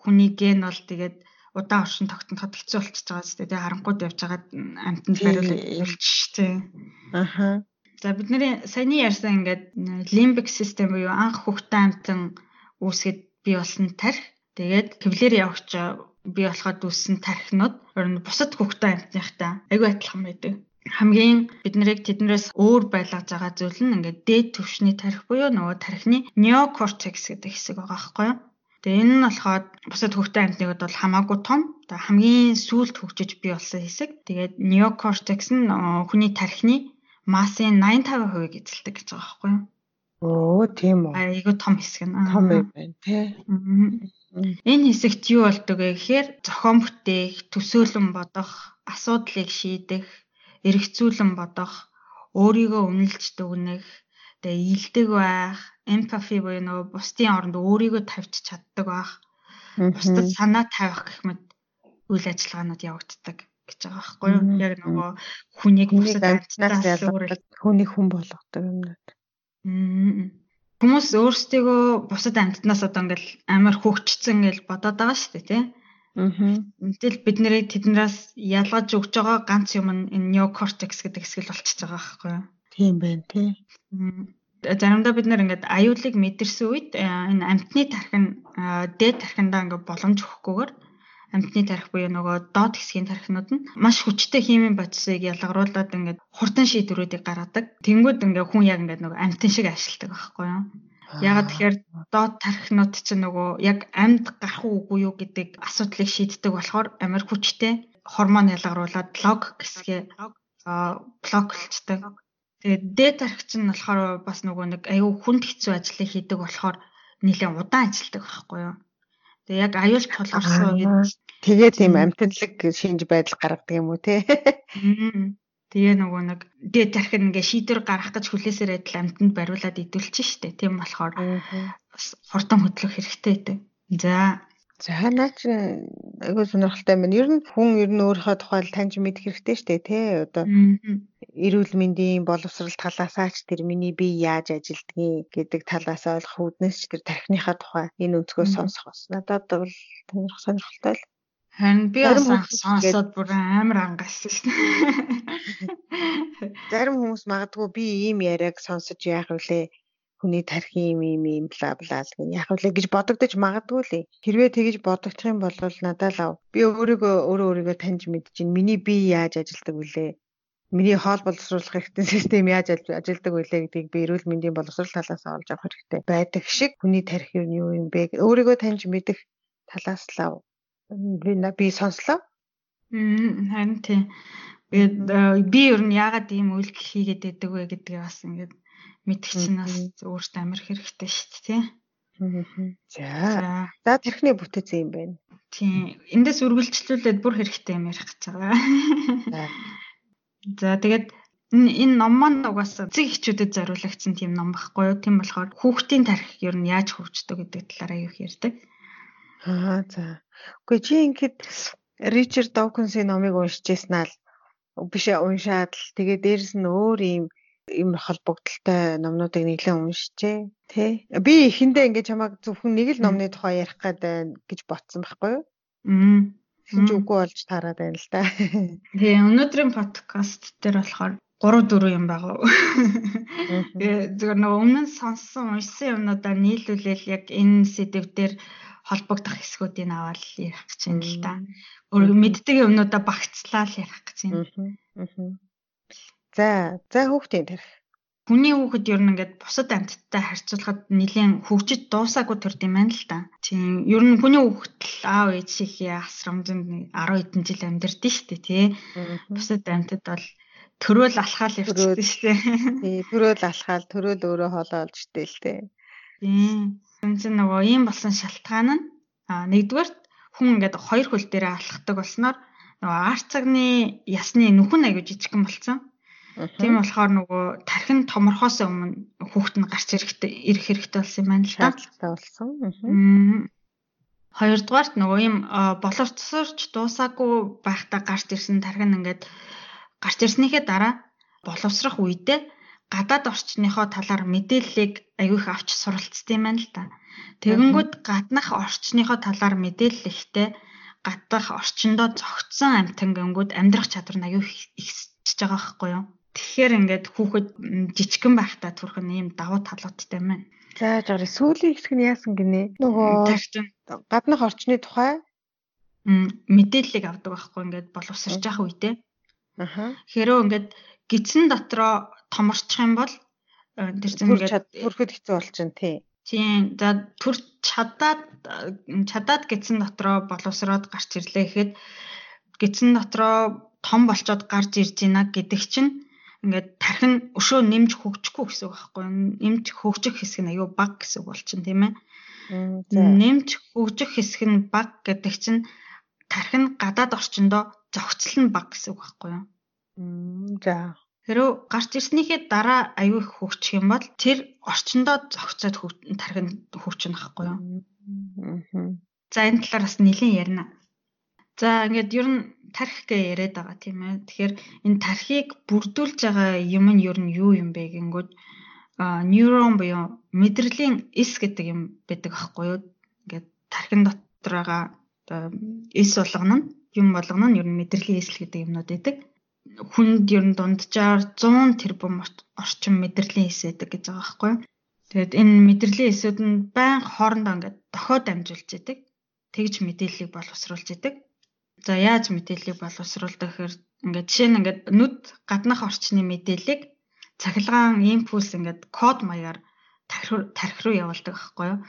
Speaker 2: хүний ген бол тэгээд удаан оршин тогтноход хэцүү болчихж байгаа зү тэгээ харанхууд явж байгаад амтнд хариулт явуулчих тий. Аха. За бидний саяны ярьсан ингээд лимбик систем буюу анх хөхтөн амтан үүсгэд бий болсон тарих тэгээд хэвлэр явагч бий болоход үүссэн тархинууд бусад хөхтөн амтныхтай айгүй адилхан байдаг хамгийн бид нарыг тэднээс өөр байлгаж байгаа зүйл нь ингээд дээд түвшний тарих буюу нөгөө тархины неокортекс гэдэг хэсэг байгаа байхгүй юу. Тэгээ энэ нь болохоор бусад хөвгтэй амьтнууд бол хамаагүй том. Тэгээ хамгийн сүүлд хөгжиж бий болсон хэсэг. Тэгээд неокортекс нь хүний тархины массын 85%-ыг эзэлдэг гэж байгаа байхгүй юу.
Speaker 1: Оо тийм үү.
Speaker 2: Айгуу том хэсэг нь.
Speaker 1: Том байна тий.
Speaker 2: Энэ хэсэгт юу болдог вэ гэхээр зохион бүтээх, төсөөлөн бодох, асуудлыг шийдэх, эргцүүлэн бодох, өөрийгөө үнэлж дүгнэх, тэгээ илдэг байх, empathy буюу нөгөө бусдын оронд өөрийгөө тавьж чаддаг байх. Бусдад санаа тавих гэх мэт үйл ажиллагаанууд явагддаг гэж байгаа байхгүй юу? Яг нөгөө хүнийг бусад амьтнаас ялгуулж
Speaker 1: хүнийг хүн болгодог юмнууд.
Speaker 2: Хүмүүс өөрсдийгөө бусад амьтнаас одоо ингээл амар хөгжцсөн гэж бодоод байгаа шүү дээ, тий? Мэтэл бид нэрийг тэднээс ялгаж өгж байгаа ганц юм нь энэ неокортекс гэдэг хэсэг л болчихж байгаа байхгүй юу?
Speaker 1: Тийм байна тий.
Speaker 2: Заримдаа бид нэр ингээд аюулыг мэдэрсэн үед э, энэ амтны тархин э, дээд тархиндаа ингээд боломж өгөхгүйгээр амтны тархи буюу нөгөө доод хэсгийн тархинууд нь маш хүчтэй химийн бодисыг ялгаруулад ингээд хурдан шийдвэрүүдийг гаргадаг. Тэнгүүд ингээд хүн яг ингээд нөгөө амтэн шиг ажилтдаг байхгүй юу? Ягаад тэгэхээр доод тархинууд чинь нөгөө яг амьд гарах уугүй юу гэдэг асуудлыг шийддэг болохоор амар хүчтэй гормон ялгаруулад лог гэсгээ блоклцдаг. Тэгээд дээд тархи чинь болохоор бас нөгөө нэг аюу хүнд хэцүү ажлыг хийдэг болохоор нэлээд удаан ажилладаг байхгүй юу. Тэгээ яг аюул тулгарсан үед
Speaker 1: тэгээ тийм амтналаг шинж байдал гаргадаг юм уу те.
Speaker 2: Тэгээ нөгөө нэг дээд тархин ингээ шийдвэр гаргах гэж хүлээсээр адил амтнд бариулаад идүүлчих штэ. Тийм болохоор бас хурдан хөдлөх хэрэгтэй гэдэг. За
Speaker 1: За наач айгуу сонирхолтой байна. Ер нь хүн ер нь өөрийнхөө тухай таньж мэдэх хэрэгтэй шүү дээ, тий. Одоо эрүүл мэндийн боловсрал талаасаач тэр миний бие яаж ажилдгийг гэдэг талаас ойлгох үүднээс ч тэр тархиныхаа тухай энэ өнцгөөс сонсох бас надад бол сонирхолтой л.
Speaker 2: Харин би бас сонсоод бүр амар ангасан шин.
Speaker 1: Зарим хүмүүс магадгүй би ийм яриаг сонсож яах вүлээ? Хүний тархи юм юм юм бла бла гэн яг үлээ гэж бодогдож магадгүй л хэрвээ тэгэж бодогдох юм бол надад л би өөрийгөө өөрөө өөрийгөө таньж мэдчихээн миний бие яаж ажилдаг вүлээ? Миний хоол боловсруулах хэрэгтэй систем яаж ажилдаг вэ гэдгийг би эрүүл мэндийн боловсрол талаас олж авах хэрэгтэй. Байдаг шиг хүний тархи юу юм бэ? Өөрийгөө таньж мэдэх талаас л би би сонслоо.
Speaker 2: Харин тийм. Би ер нь яагаад ийм үйлдэл хийгээд байдаг вэ гэдгийг бас ингээд мэдэх чинь бас өөртөө амар хэрэгтэй шүү дээ тий.
Speaker 1: За. За тэрхний бүтээц юм байна.
Speaker 2: Тийм. Эндээс үргэлжлүүлээд бүр хэрэгтэй юм ярих гэж байгаа. За тэгээд энэ ном маань угаасаа эцэг эхчүүдэд зориулагдсан тийм ном байхгүй юу? Тийм болохоор хүүхдийн тарих ер нь яаж хөгждөг гэдэг талаараа юу ярьдаг.
Speaker 1: Аа за. Үгүй чи ингээд Ричард Докинсийн номыг уншижсэн аа биш уншаад л тэгээ дээрэс нь өөр юм юм холбогдолтой номнуудыг нэглэн уншижээ тий. Би эхэндээ ингээд чамайг зөвхөн нэг л номны тухай ярих гээд байна гэж ботсон байхгүй юу? Аа. Тэгж үгүй болж таарад байна л да.
Speaker 2: Тий, өнөөдрийн подкаст дээр болохоор 3 4 юм байгаа. Тэгээ зөвхөн нөгөө өмнө сонссон уншсан юмнуудаа нийлүүлээл яг энэ сэдв дээр холбогдох хэсгүүдийг аваад ярих гэж байна л да. Өөрөө мэддэг юмнуудаа багцлаа л ярих гэж байна.
Speaker 1: За, за хүүхдийн тарих.
Speaker 2: Хүний хүүхэд ер нь ингээд бусад амьтдтай харьцуулахад нэлээд хөгжиж дуусаагүй төрд юм байна л да. Тийм ер нь хүний хүүхэд л аав ээж шихийн асрамжинд 10 хэдэн жил амьдэрдэн шүү дээ тий. Бусад амьтад бол төрөөл алхаал явчихсан шүү дээ.
Speaker 1: Тий төрөөл алхаал төрөөл өөрөө хоолоо олж идэв л тий.
Speaker 2: Тийм. Чинь нөгөө ийм болсон шалтгаан нь а нэгдүгээрт хүн ингээд хоёр хөл дээрээ алхахдаг болсноор нөгөө арт цагны ясны нүхэн аягүй жижигхэн болсон. Тийм болохоор нөгөө тархин томорхоос өмнө хүүхэд нь гарч ирэхтэй ирэх хэрэгтэй болсон юм байна л
Speaker 1: да. Шаардлагатай болсон.
Speaker 2: Хоёрдугаарт нөгөө ийм боловсрч дуусаагүй байхдаа гарч ирсэн тархин ингээд гарч ирснийхээ дараа боловсрох үедээ гадаад орчныхоо талаар мэдээллийг аягүй их авч суралцсан юм байна л да. Тэгэнгүүт гаднах орчныхоо талаар мэдээлэл ихтэй гадах орчиндөө зогтсон амтан гингүүд амьдрах чадвар нь аягүй ихсэж байгаа байхгүй юу? Тэгэхээр ингээд хүүхэд жижигхэн байхдаа түрхэн ийм давуу талуудтай байна.
Speaker 1: За жаа сүүлийн хэсэг нь яасан гинэ? Нөгөө гаднах орчны тухай
Speaker 2: мэдээллийг авдаг байхгүй ингээд боловсрч явах үедээ. Аха. Хэрөө ингээд гидсэн дотроо томорчих юм бол
Speaker 1: э, тэр чинь ингээд төрөхөд хэцүү болчихно тий.
Speaker 2: Тийм. За төр чадаад чадаад гидсэн дотроо боловсроод гарч ирлээ гэхэд гидсэн дотроо том болчоод гарч ирж байна гэдэг чинь ингээд тархин өшөө нэмж хөгжихгүй гэсэн үг байхгүй юу? Нэмж хөгжих хэсэг нь аюу баг гэсэн үг болчихно тийм ээ. Нэмж хөгжих хэсэг нь баг гэдэг чинь тархин гадаад орчиндөө зохицол нь баг гэсэн үг байхгүй юу? За. Хэрвээ гарч ирснийхээ дараа аюу их хөгжих юм бол тэр орчиндөө зохицоод тархин хөгжинө байхгүй юу? За энэ талаар бас нэлийн ярина. За ингээд ер нь тарих гэ яриад байгаа тийм ээ. Тэгэхээр энэ тархийг бүрдүүлж байгаа юм нь ер нь юу юм бэ гингүүд а нейрон буюу мэдрэлийн эс гэдэг юм байдаг аахгүй юу? Ингээд тархин дотор байгаа эс болгоно нь юм болгоно нь ер нь мэдрэлийн эс гэдэг юмнууд байдаг хүнд ер нь дунджаар 100 тэрбум орчим мэдрэлийн эс байдаг гэж байгаа байхгүй. Тэгээд энэ мэдрэлийн эсүүд нь байнга хоорондоо ингээд дохиод амжуулж идэг. Тэгж мэдээллийг боловсруулж идэг. За яаж мэдээллийг боловсруулдаг гэхээр ингээд жишээ нь ингээд нүд гаднах орчны мэдээллийг цахилгаан импульс ингээд код маягаар тархи руу явуулдаг байхгүй юу.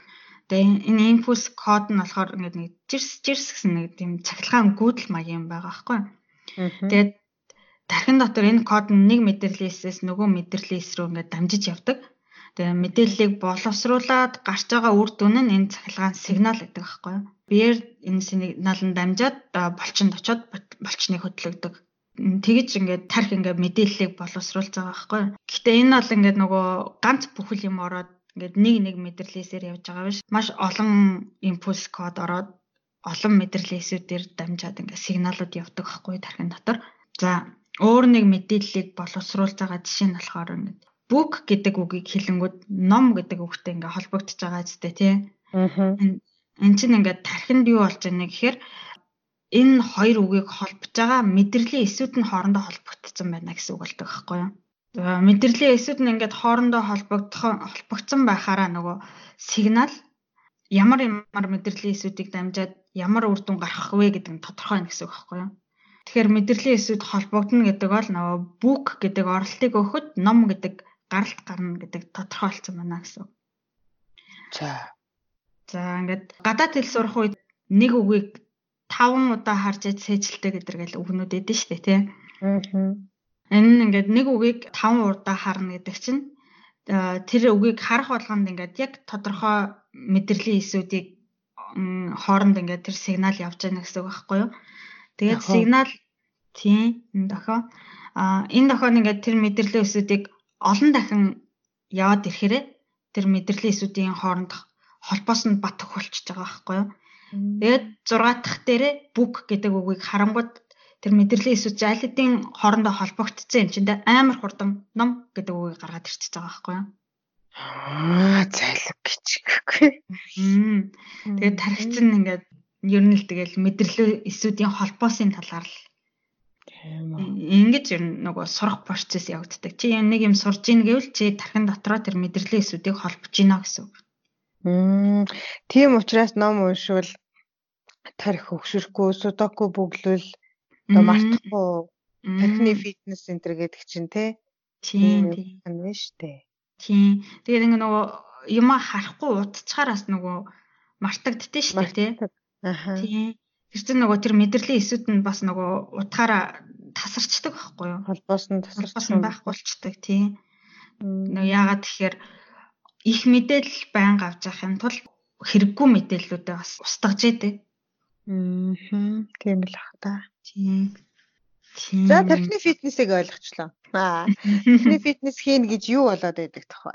Speaker 2: Тэгээ энэ импульс код нь болохоор ингээд нэг жирс жирс гэсэн нэг тийм цахилгаан гүйдэл маяг юм байгаа байхгүй юу. Тэгээд тархин дотор энэ код нь нэг мэдрэлийн нөгөө мэдрэлийн рүү ингээд дамжиж явдаг. Тэгээ мэдээллийг боловсруулад гарч байгаа үр дүн нь энэ цахилгаан сигнал гэдэг байхгүй юу? Биеэр энэ сигнал нь дамжаад болчинд очоод болчныг хөдлөгдөг. Тэгэж ингээд тарх ингээд мэдээллийг боловсруулж байгаа байхгүй юу? Гэхдээ энэ бол ингээд нөгөө ганц бүхэл юм ороод ингээд нэг нэг мэдрэлээсээр явж байгаа биш. Маш олон импульс код ороод олон мэдрэлээсүүдээр дамжаад ингээд сигналууд явдаг байхгүй тархин дотор. За өөр нэг мэдээллийг боловсруулж байгаа жишээ нь болохоор ингээд book гэдэг үгийг хэлэнгүүд ном гэдэг үгтэй ингээд холбогдож байгаа зү тий. Аа. Энд чинь ингээд тархинд юу болж байна гэхээр энэ хоёр үгийг холбож байгаа мэдрэлийн эсүүд нь хоорондоо холбогдсон байна гэсэн үг болдог байхгүй юу? За мэдрэлийн эсүүд нь ингээд хоорондоо холбогдох холбогдсон байхаараа нөгөө сигнал ямар ямар мэдрэлийн эсүүдийг дамжаад ямар үр дүн гарах вэ гэдэг нь тодорхой нь гэсэн үг байхгүй юу? Тэгэхээр мэдрэлийн эсүүд холбогдно гэдэг бол нөгөө book гэдэг оролтыг өгөхөд ном гэдэг гаралт гарна гэдэг тодорхойлцсон байна гэсэн.
Speaker 1: За.
Speaker 2: За ингээд гадаад хэл сурах үед нэг үгийг 5 удаа харж яж сэжилтэй гэдэг л үгнүүд эдэн штэ тий. Аа. Энэ ингээд нэг үгийг 5 удаа харна гэдэг чинь тэр үгийг харах болгонд ингээд яг тодорхой мэдрэлийн эсүүдийг хооронд ингээд тэр сигнал явж байгаа гэсэн үг байхгүй юу? Тэгээд сигнал тийм энэ дохоо а энэ дохоод ингээд тэр мэдрэлийн эсүүдийг олон дахин яваад ирэхээр тэр мэдрэлийн эсүүдийн хооронд холбоос нь бат төхөлчихөж байгаа байхгүй юу? Тэгээд 6 дахь дээрээ book гэдэг үгийг харангууд тэр мэдрэлийн аль хэдийн хоорондоо холбогдсон юм чинь амар хурдан ном гэдэг үгийг гаргаад ирчихэж байгаа байхгүй юу?
Speaker 1: Аа зайлг гэж гэхгүй.
Speaker 2: Тэгээд тархиц нь ингээд ер нь л тэгэл мэдрэлөө эсүүдийн холбоосын талаар л Ингэж ер нь нөгөө сурах процесс явагддаг. Чи нэг юм сурж ийн гэвэл чи тархин дотроо тэр мэдрэлийн эсүүдийг холбож гинэ гэсэн үг.
Speaker 1: Мм. Тийм учраас ном уншвал тарих өгшөрөхгүй, судоку бүглүүл одоо мартахгүй тархины фитнес центр гэдэг чинь тий.
Speaker 2: Тийм тийм.
Speaker 1: Шүү дээ.
Speaker 2: Тийм. Тэгээд ингээ нөгөө юма харахгүй удцахаараас нөгөө мартагддээ шүү дээ тий.
Speaker 1: Аха.
Speaker 2: Тийм. Тэр чинь нөгөө тэр мэдрэлийн эсүүд нь бас нөгөө утгаараа тасарчдаг байхгүй юу?
Speaker 1: Холбоос нь
Speaker 2: тасарсан байхгүй болчдаг тийм. Нөгөө яагаад тэгэхээр их мэдээлэл байнга авч явахын тулд хэрэггүй мэдээллүүдээ бас устгаж идэг.
Speaker 1: Аа. Тийм л ах та.
Speaker 2: Тийм.
Speaker 1: За тархины фитнесийг ойлгочлоо. Аа. Тархины фитнес хийн гэж юу болоод байдаг тохоо?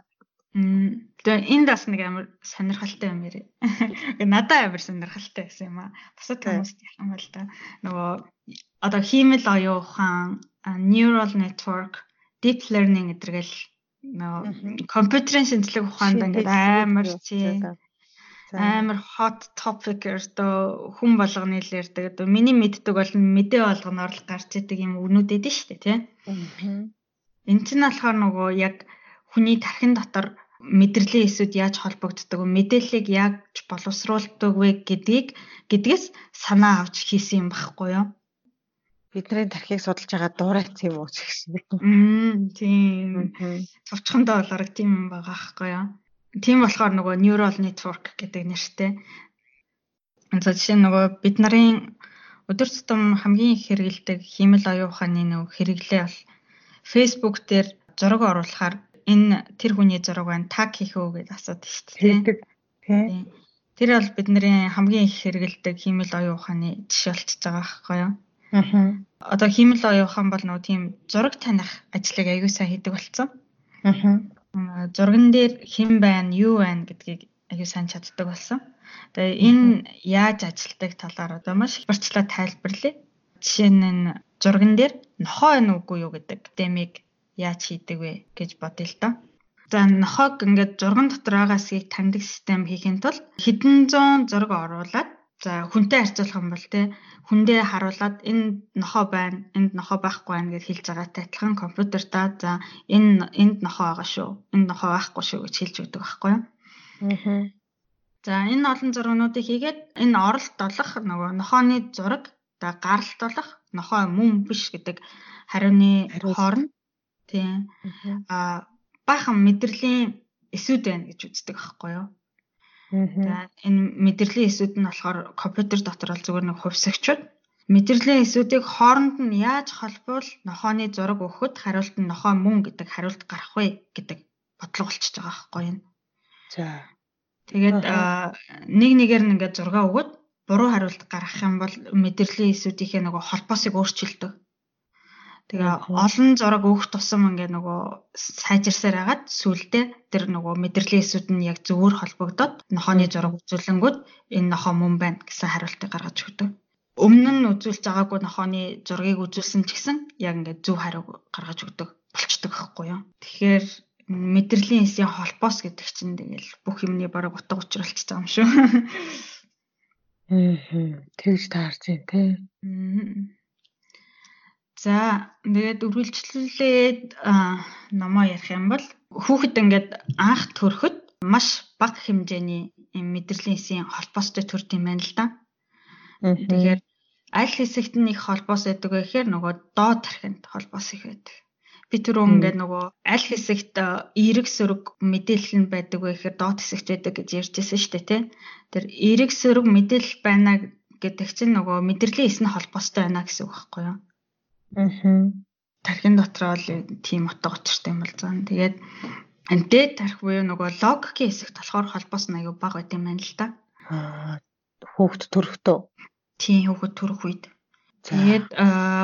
Speaker 2: Тэгээ энэ бас нэг амар сонирхолтой юм ярэ. Надад амар сонирхолтой байсан юм аа. Бусад хүмүүст яах юм бол да. Нөгөө одоо хиймэл оюун ухаан, neural network, deep learning гэдэргээл нөгөө компьютерийн шинжлэх ухаанд ингээд амар чи амар hot topic өртөө хүн болгоны л ярьдаг. Одоо миний мэддэг бол мэдээ болгоноор л гарч идэг юм өгнүүд эдэн шүү дээ, тий. Энд чинь болохоор нөгөө яг хүний тархин дотор мэдрэлийн эсүүд яаж холбогддог вэ? Мэдээллийг яаж боловсруулдаг вэ гэдгийг гэдгээс санаа авч хийсэн юм багхгүй юу?
Speaker 1: Бидний тархийг судалж байгаа дуурайц юм уу гэсэн.
Speaker 2: Мм тийм. Цовчхондоо болоорог тийм юм байгаа байхгүй юу? Тийм болохоор нөгөө neural network гэдэг нэртэй. За жишээ нь нөгөө бид нарын өдөр тутам хамгийн их хэрэгэлдэг хиймэл оюун ухааны нөгөө хэрэглээ бол Facebook дээр зураг оруулахаар энэ тэр хүний зураг байна таг хийх үү гэж асуудаг шүү дээ. Тийм. Тэр бол бидний хамгийн их хэрэгэлдэг хиймэл оюун ухааны жишээ болчихж байгаа байхгүй юу? Аа. Одоо хиймэл оюун ухаан бол нөгөө тийм зураг таних ажлыг аягүй сайн хийдэг болсон. Аа зурган дээр хэн байна, юу байна гэдгийг аягүй сайн чаддаг болсон. Тэгээ энэ яаж ажилтдаг талаар одоо маш их барчлаа тайлбарлая. Жишээ нь зурган дээр нохоо байна уугүй юу гэдэг темыг яаж хийдэг вэ гэж бодъё л доо. За нохоог ингээд зурган дотор байгаагийг таньдаг систем хийхин тулд хэдэн зуун зураг оруулаад за хүнтэй харьцуулах юм бол те хүндээ харуулад энэ нохоо байна, энд нохоо байхгүй байна гэж хэлж байгаатай адилхан компьютерта за энэ энд нохоо байгаа шүү, энд нохоо байхгүй шүү гэж хэлж өгдөг байхгүй юу? Аа. За энэ олон зургуудыг хийгээд энэ оролт олох нөгөө нохооны зураг за гаралт олох нохоо мөн биш гэдэг хариуны хооронд тийм а баахан мэдрэлийн эсүүд байна гэж үздэг байхгүй юу? За энэ мэдрэлийн эсүүд нь болохоор компьютер дотор бол зүгээр нэг хувьсагчуд мэдрэлийн эсүүдийг хооронд нь яаж холбуул нохооны зураг өгөхөд хариулт нь нохоо мөн гэдэг хариулт гарах вэ гэдэг бодлого болчихж байгаа байхгүй юу?
Speaker 1: За.
Speaker 2: Тэгээд нэг нэгээр нь ингээд зураг өгöd буруу хариулт гаргах юм бол мэдрэлийн эсүүдийнхээ нөгөө холбоосыг өөрчилдөг. Тэгээ олон зураг өгөх тусам ингээ нөгөө сайжирсаар хагаад сүулдэ тэр нөгөө мэдрэлийн эсүүд нь яг зөвөр холбогдоод нохооны зураг үзүүлэнгүүд энэ нохоо мөн байна гэсэн хариултыг гаргаж өгдөг. Өмнө нь үзүүлж байгаагүй нохооны зургийг үзүүлсэн ч гэсэн яг ингээ зөв хариу гаргаж өгдөг болчдөг байхгүй юу. Тэгэхээр мэдрэлийн эсийн холбоос гэдэг чинь тэгэл бүх юмны бараг утга учир болчихж байгаа юм шүү.
Speaker 1: Аа тэгж таарч байна те.
Speaker 2: За тэгээд үргэлжлүүлээд номоо ярих юм бол хүүхэд ингээд анх төрөхөд маш бага хэмжээний мэдрэлийн эсийн холбоостой төрд юм байна л да. Тэгэхээр аль хэсэгт их холбоос байдаг вэ гэхээр нөгөө доод тархинд холбоос их байдаг. Би түрүү ингээд нөгөө аль хэсэгт эерэг сөрөг мэдээлэл нь байдаг вэ гэхээр доод хэсэгт байдаг гэж ярьжсэн шүү дээ тий. Тэр эерэг сөрөг мэдээлэл байна гэдэг чинь нөгөө мэдрэлийн эс нь холбоостой байна гэсэн үг байхгүй юу? Аа. Тархин дотроо л тийм утга учиртай юм бол зан. Тэгээд дээд тарх буюу нөгөө логикийн хэсэгт болохоор холбоос нь аюу бага байт юм байна л да.
Speaker 1: Аа хүүхд төрөхдөө
Speaker 2: Тийм хүүхэд төрөх үед. Тэгээд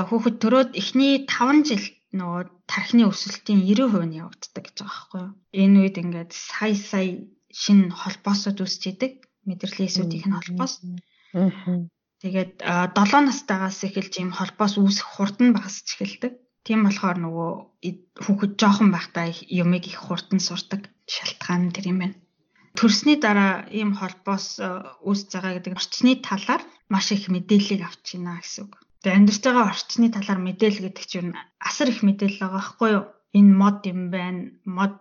Speaker 2: хүүхэд төрөөд эхний 5 жил нөгөө тархины өсөлтийн 90% нь явагддаг гэж байгаа байхгүй юу. Энэ үед ингээд сая сая шинэ холбоосод үүсч идэг. Мэдрэлийн эсүүдийнх нь холбоос. Тэгээд 7 настайгаас эхэлж ийм холбоос үүсэх хурд нь багасч эхэлдэг. Тийм болохоор нөгөө хүүхэд жоохон байхдаа юмыг их хурдан сурдаг шалтгаан тэр юм байна төрсний дараа ийм холбоос үүсэж байгаа гэдэг орчны талаар маш их мэдээллийг авч байна гэсэн үг. Тэгээ амьдарч байгаа орчны талаар мэдээлэл гэдэг чинь асар их мэдээлэл байгаа байхгүй юу? Энэ мод юм байна. Мод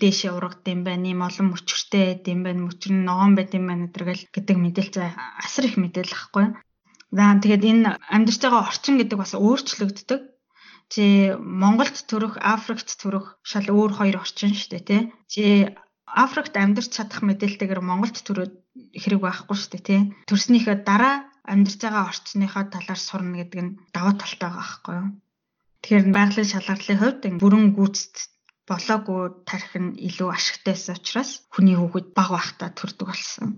Speaker 2: дээшээ ургад юм байна. Ийм олон мөчөртэй юм байна. Мөчөр нь ногоон байт юм байна гэдэргэл гэдэг мэдээлэл асар их мэдээлэл байхгүй юу? За тэгээд энэ амьдарч байгаа орчин гэдэг бас өөрчлөгддөг. Чи Монголд төрөх, Африкт төрөх шал өөр хоёр орчин шүү дээ, тий. Чи Африкт амьдарч чадах мэдээлэлтэйгээр Монголд төрөөд хэрэг байхгүй шүү дээ тий. Төрснийхөө дараа амьдарч байгаа орчныхоо талаар сурна гэдэг нь даваа талтай байгаа байхгүй юу. Тэгэхээр байгалийн шалгарлын хувьд бүрэн гүйцэд болоогүй тарих нь илүү ашигтайсан учраас хүний хүүхэд баг байхдаа төрдөг болсон.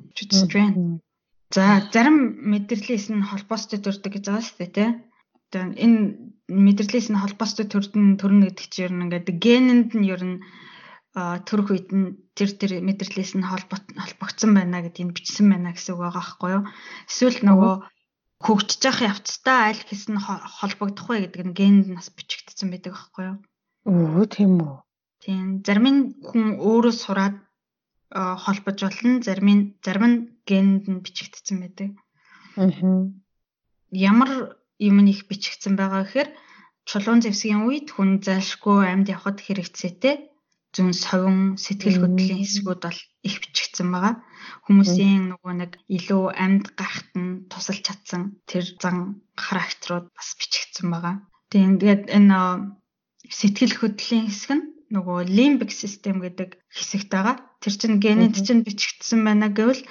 Speaker 2: За зарим мэдрэлийн нь холбоостой төрдөг гэж байгаа шүү дээ тий. Тэгээ энэ мэдрэлийн нь холбоостой төрдөн төрнө гэдэг чинь ер нь ингээд генэнд нь ер нь төрөх үед нь тэр тэр мэдрэлээс нь холбогдсон байна гэдгийг бичсэн байна гэсэн үг байгаа байхгүй юу. Эсвэл нөгөө хөгжиж явах явцдаа аль хэсэг нь холбогдох вэ гэдэг нь генд нас бичигдсэн байдаг байхгүй юу.
Speaker 1: Өө тийм үү.
Speaker 2: Тийм зарим нь хүн өөрөө сураад холбож болно зарим нь зарим нь генд нь бичигдсэн байдаг. Аа. Ямар юм их бичигдсэн байгаа гэхээр чулуун зэвсгийн үед хүн зайлшгүй амьд явхад хэрэгцээтэй зүүн совин сэтгэл хөдлөлийн хэсгүүд бол их бичигдсэн байгаа. Хүмүүсийн нөгөө нэг илүү амьд гарахт нь тусалж чадсан тэр зан характерууд бас бичигдсэн байгаа. Тэгээд энэ сэтгэл хөдлөлийн хэсэг нь нөгөө лимбик систем гэдэг хэсэгт байгаа. Тэр чинь генет чинь бичигдсэн байна гэвэл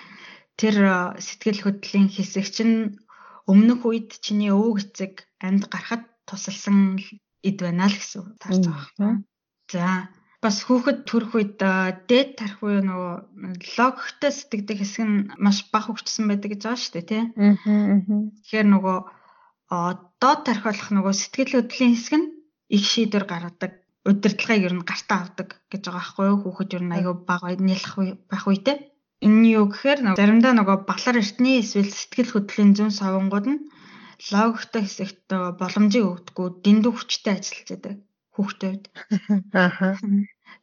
Speaker 2: тэр сэтгэл хөдлөлийн хэсэг чинь өмнөх үед чиний өвөг эцэг амьд гарахад тусалсан эд байна л гэсэн таарч байгаа. За бас хүүхэд төрөх үед дээд тарих буюу нөгөө логиктой сэтгэдэг хэсэг нь маш бага хөгжсөн байдаг гэж байгаа шүү дээ тий. Тэгэхээр нөгөө доод тарих болох нөгөө сэтгэл хөдлөлийн хэсэг нь их шийдвэр гаргадаг. Удирдлагыг ер нь гартаа авдаг гэж байгаа байхгүй юу? Хүүхэд ер нь аягүй бага нийлэх байх үедээ энэ юу гэхээр заримдаа нөгөө баглаар эртний эсвэл сэтгэл хөдлөлийн зүүн совонгууд нь логиктой хэсэгт боломжийг өгдөггүй дэндүү хүчтэй ажиллаж байдаг хүүхдүүд. Ааха.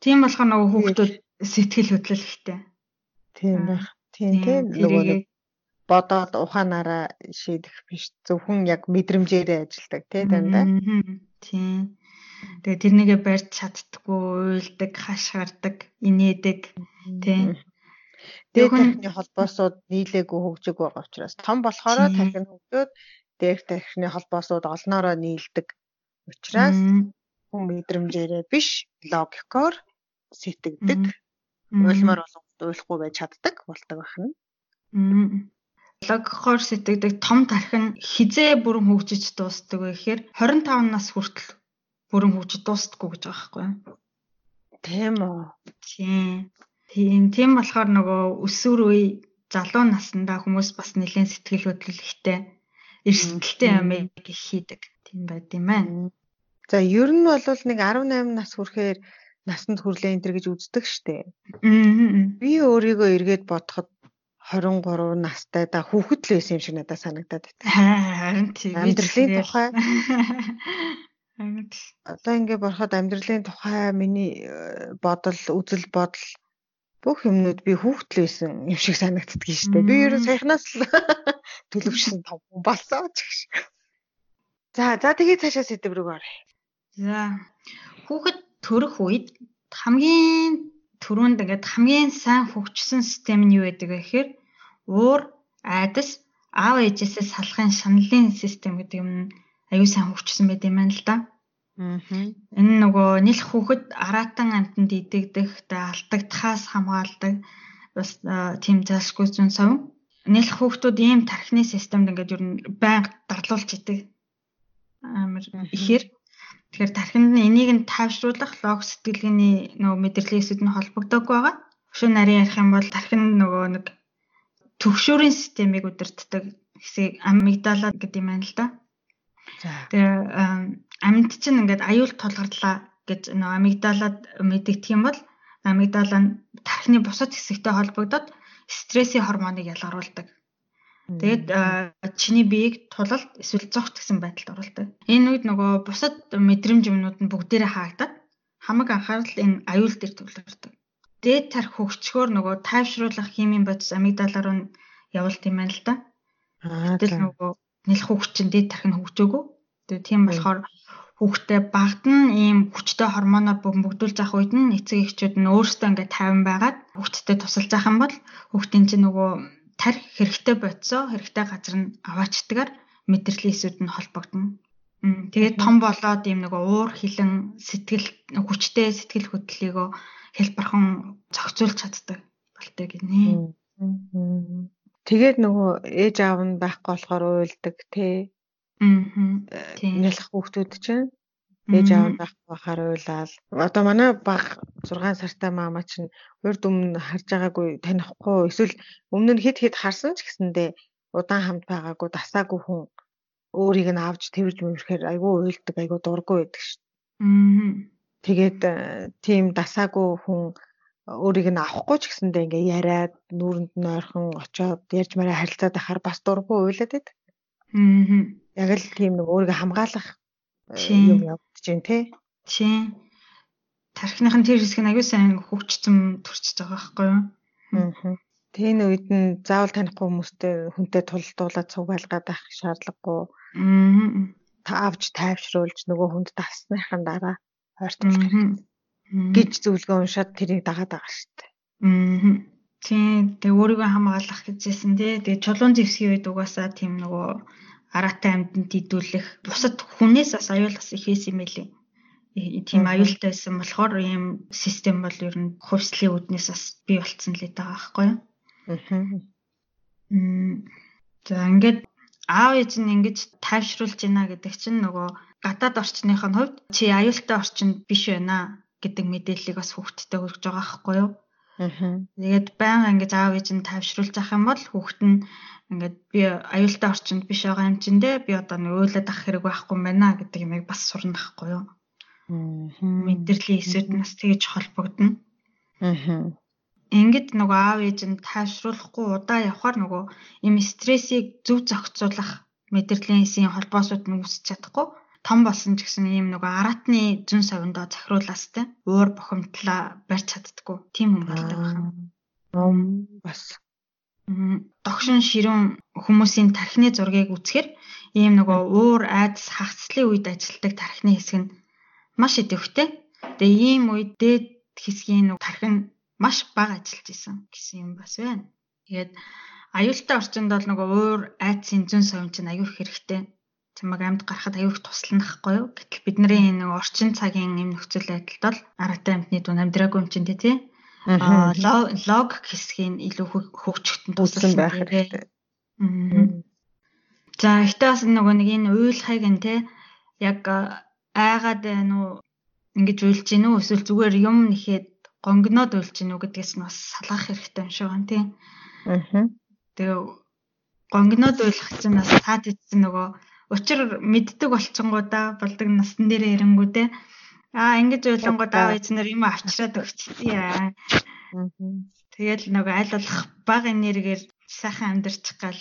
Speaker 2: Тийм болохоор нөгөө хүүхдүүд сэтгэл хөдлөл ихтэй.
Speaker 1: Тийм байх. Тийм тийм нөгөө бодоод ухаанаараа шийдэх биш зөвхөн яг мэдрэмжээрээ ажилдаг тий дандаа.
Speaker 2: Тийм. Тэгээ тэрнийгээ барьж чаддггүй, уйлдаг, хашгирдаг, инээдэг тий.
Speaker 1: Дээд тархины холбоосууд нийлээгүй хөгжиг байгаа учраас том болохоор тархин хөгжөөд дээд тархины холбоосууд олноороо нийлдэг учраас хүн мэдрэмжээрээ биш логикоор сэтгэдэг. Уйлмаар болгоод уйлахгүй байж чаддаг болдог байна.
Speaker 2: Логикоор сэтгэдэг том тархин хизээ бүрэн хөгжиж дуустдаг вэ гэхээр 25 нас хүртэл бүрэн хөгжиж дуустдаггүй гэж байгаа байхгүй юу?
Speaker 1: Тийм үү.
Speaker 2: Тийм. Тийм тийм болохоор нөгөө өсвөр үе залуу наснда хүмүүс бас нэлээд сэтгэл хөдлөлттэй эрсдэлтэй юм хийдэг. Тийм байд юм байна.
Speaker 1: За ер нь бол нэг 18 нас хүрэхээр насанд хүрлээ энэ төр гэж үздэг штэ. Би өөрийгөө эргээд бодоход 23 настай да хүүхэд л байсан юм шиг надад санагдаад байна.
Speaker 2: Харин тийм.
Speaker 1: Амьдралын тухай. Одоо ингэ бороход амьдралын тухай миний э, бодол, үзэл бодол бүх юмнууд би хүүхэд л байсан юм шиг санагддаг штэ. Би ерөө саяхнаас л төлөвшсөн том болсон ч гэж. За за тэгээ цаашаа сэдв рүү оръё.
Speaker 2: За хүүхэд төрөх үед хамгийн түрүүнд ингээд хамгийн сайн хөгжсөн систем нь юу байдаг вэ гэхээр уур, айдас, аав ээжээсээ салахын шаналлын систем гэдэг юм аюу сайн хөгжсөн байт юм байна л да. Аа. Энэ нөгөө нэлх хүүхэд аратан амтанд идэгдэх, тэ алдагдахаас хамгаалдаг бас тийм залшгүй зүүн сав. Нэлх хүүхдүүд ийм тархины системд ингээд ер нь байнга дарлуулж идэг. Амар ихээр тэгэхээр тархинд нь энийг нь тайвшруулах лог сэтгэлгээний нөгөө мэдрэлийн эсэд нь холбогдоогүй байгаа. Өшөө нарийн ярих юм бол тархинд нөгөө нэг төгшөөрийн системийг удирддаг хэсэг амигдала гэдэг юм байна л да. Тэгээ амьд чинь ингээд аюул тулгарлаа гэж нөө амигдалаад мэдэгдэх юм бол амигдала нь тархины бусад хэсэгтэй холбогдоод стрессийн гормоныг ялгаруулдаг. Тэгээд чиний биеийг тулалд эсвэл зогт гэсэн байдалд оруулдаг. Энэ үед нөгөө бусад мэдрэмж юмнууд нь бүгдээрээ хаагдаад хамаг анхаарал энэ аюул дээр төвлөрдөг. Дээд тарх хөгжчгөөр нөгөө тайвшруулах химийн бодис амигдала руу явуулт юм байна л да. Гэтэл нөгөө нэлэх хүүхд чинь дээд тарх нь хөгжөөгөө. Тэгээ тийм болохоор хүүхдээ багт нь ийм хүчтэй гормоноор бөмбөгдүүлж авах үед нь эцэг эхчүүд нь өөрсдөө ингээд тайван байгаад хүүхдэд тусалж авах юм бол хүүхдийн чинь нөгөө тарих хэрэгтэй бодисоо хэрэгтэй газар нь аваачдгаар мэдрэлийн эсүүд нь холбогдно. Тэгээд том болоод ийм нөгөө уур хилэн сэтгэл хүчтэй сэтгэл хөдлөлийгөө хэлбархан зохицуулж чаддаг болтой гинэ.
Speaker 1: Тэгээд нөгөө ээж аав нь байхгүй болохоор уйлдаг тий. Аа. Нялх хүүхдүүд чинь ээж аав байхаар уйлал. Одоо манай баг 6 сартай маама чинь урд өмнө харж байгаагүй танихгүй эсвэл өмнө нь хэд хэд харсан ч гэсэндээ удаан хамт байгаагүй дасаагүй хүн өөрийг нь авч тэрж мөрөхээр айгүй уйлдаг айгүй дургүй байдаг шүү. Аа. Тэгээд э, тийм дасаагүй хүн өөрийг нь авахгүй ч гэсэндээ ингээ яриад нүүрэнд нь ойрхон очоод ярьж мараа харилцаад байхаар бас дургүй уйлаад байд. Аа. Яг л тийм нэг өөрийгөө хамгаалах юм явагдаж байна те.
Speaker 2: Тийм. Тархиныхын тэр хэсэг нь аюу сайн хөгжсөн төрчихөж байгаа байхгүй юу?
Speaker 1: Аа. Тэн үед нь заавал танихгүй хүмүүстэй хүнтэй тулдуулаад цуг байлгаад байх шаардлагагүй. Аа. Та авч тайвшруулж нөгөө хүнд тасныхын дараа хэрэгтэй гэж зөвлөгөө уншаад тэрийг дагаад байгаа шүү дээ.
Speaker 2: Аа. Тийм. Тэгээ өөрийгөө хамгаалах гэжсэн тий. Тэгээ чулуун зэвсгийн үед угаасаа тийм нөгөө араатай амьтанд идүүлэх бусад хүнээс бас аюул бас их хийсэн юм элий. Тийм аюултай байсан болохоор ийм систем бол ер нь хувьслын үүднээс бас бий болцсон л байгаа байхгүй юу? Аа. За ингээд аав ээж нь ингэж тайвшруулж байна гэдэг чинь нөгөө гадаад орчныхын хувьд чи аюултай орчинд биш байна гэдэг мэдээллийг бас хүүхдтэй хүргэж байгаа байхгүй юу? Тэгээд байнга ингэж аав ээж нь тавьшруулж авах юм бол хүүхд нь ингээд би аюултай орчинд биш байгаа юм чинь дээ би одоо нэг уйлаад авах хэрэг байхгүй байна гэдэг юмыг бас сурна байхгүй юу? Мэдрэлийн эсрэг нас тэгж холбогдно. Ингээд нөгөө аав ээж нь тайвшруулахгүй удаа явхаар нөгөө им стрессийг зөв зохицуулах мэдрэлийн эсийн холбоосууд нь үүсч чадахгүй том болсон ч гэсэн ийм нөгөө аратны зүн совиндоо захируулаастай уур бухимдлаа барьж чаддггүй тийм хүн болдог байна.
Speaker 1: Ном бас
Speaker 2: догшин ширүүн хүмүүсийн тархины зургийг үзэхээр ийм нөгөө уур айдас хагцлын үед ажилтдаг тархины хэсэг нь маш идэвхтэй. Тэгээ ийм үед дээд хэсгийн нөгөө тархин маш бага ажиллаж исэн гэсэн юм бас байна. Тэгээд аюултай орчинд бол нөгөө уур айдсын зүн совин чинь аюух хэрэгтэй чамайг амьд гарахад аюух туслана гэхгүй юу. Гэтэл бидний нэг орчин цагийн юм нөхцөл байдалд бол аргатай амьтны дунд амьдраагүй юм чинь тий. Аа лог хэсгийн илүү хөгжөхтөн
Speaker 1: туслан байх хэрэгтэй.
Speaker 2: За ихтэй бас нөгөө нэг энэ уйлахыг нь тий яг айгаад байна уу ингэж уйлж гин үү эсвэл зүгээр юм нэхэд гонгноод уйлж гин үү гэдгээс нь бас салгах хэрэгтэй юм шиг байна тий. Аа. Тэгээ гонгноод уйлах чинь бас цаад ицсэн нөгөө учир мэддэг болчингуудаа болдог насн дээрээ ирэнгүүтээ аа ингэж уйлангууд аав эзнэр юм авчираад өгчтээ. Тэгэл нөгөө аль болох бага энергээр сайхан амьдарчих гал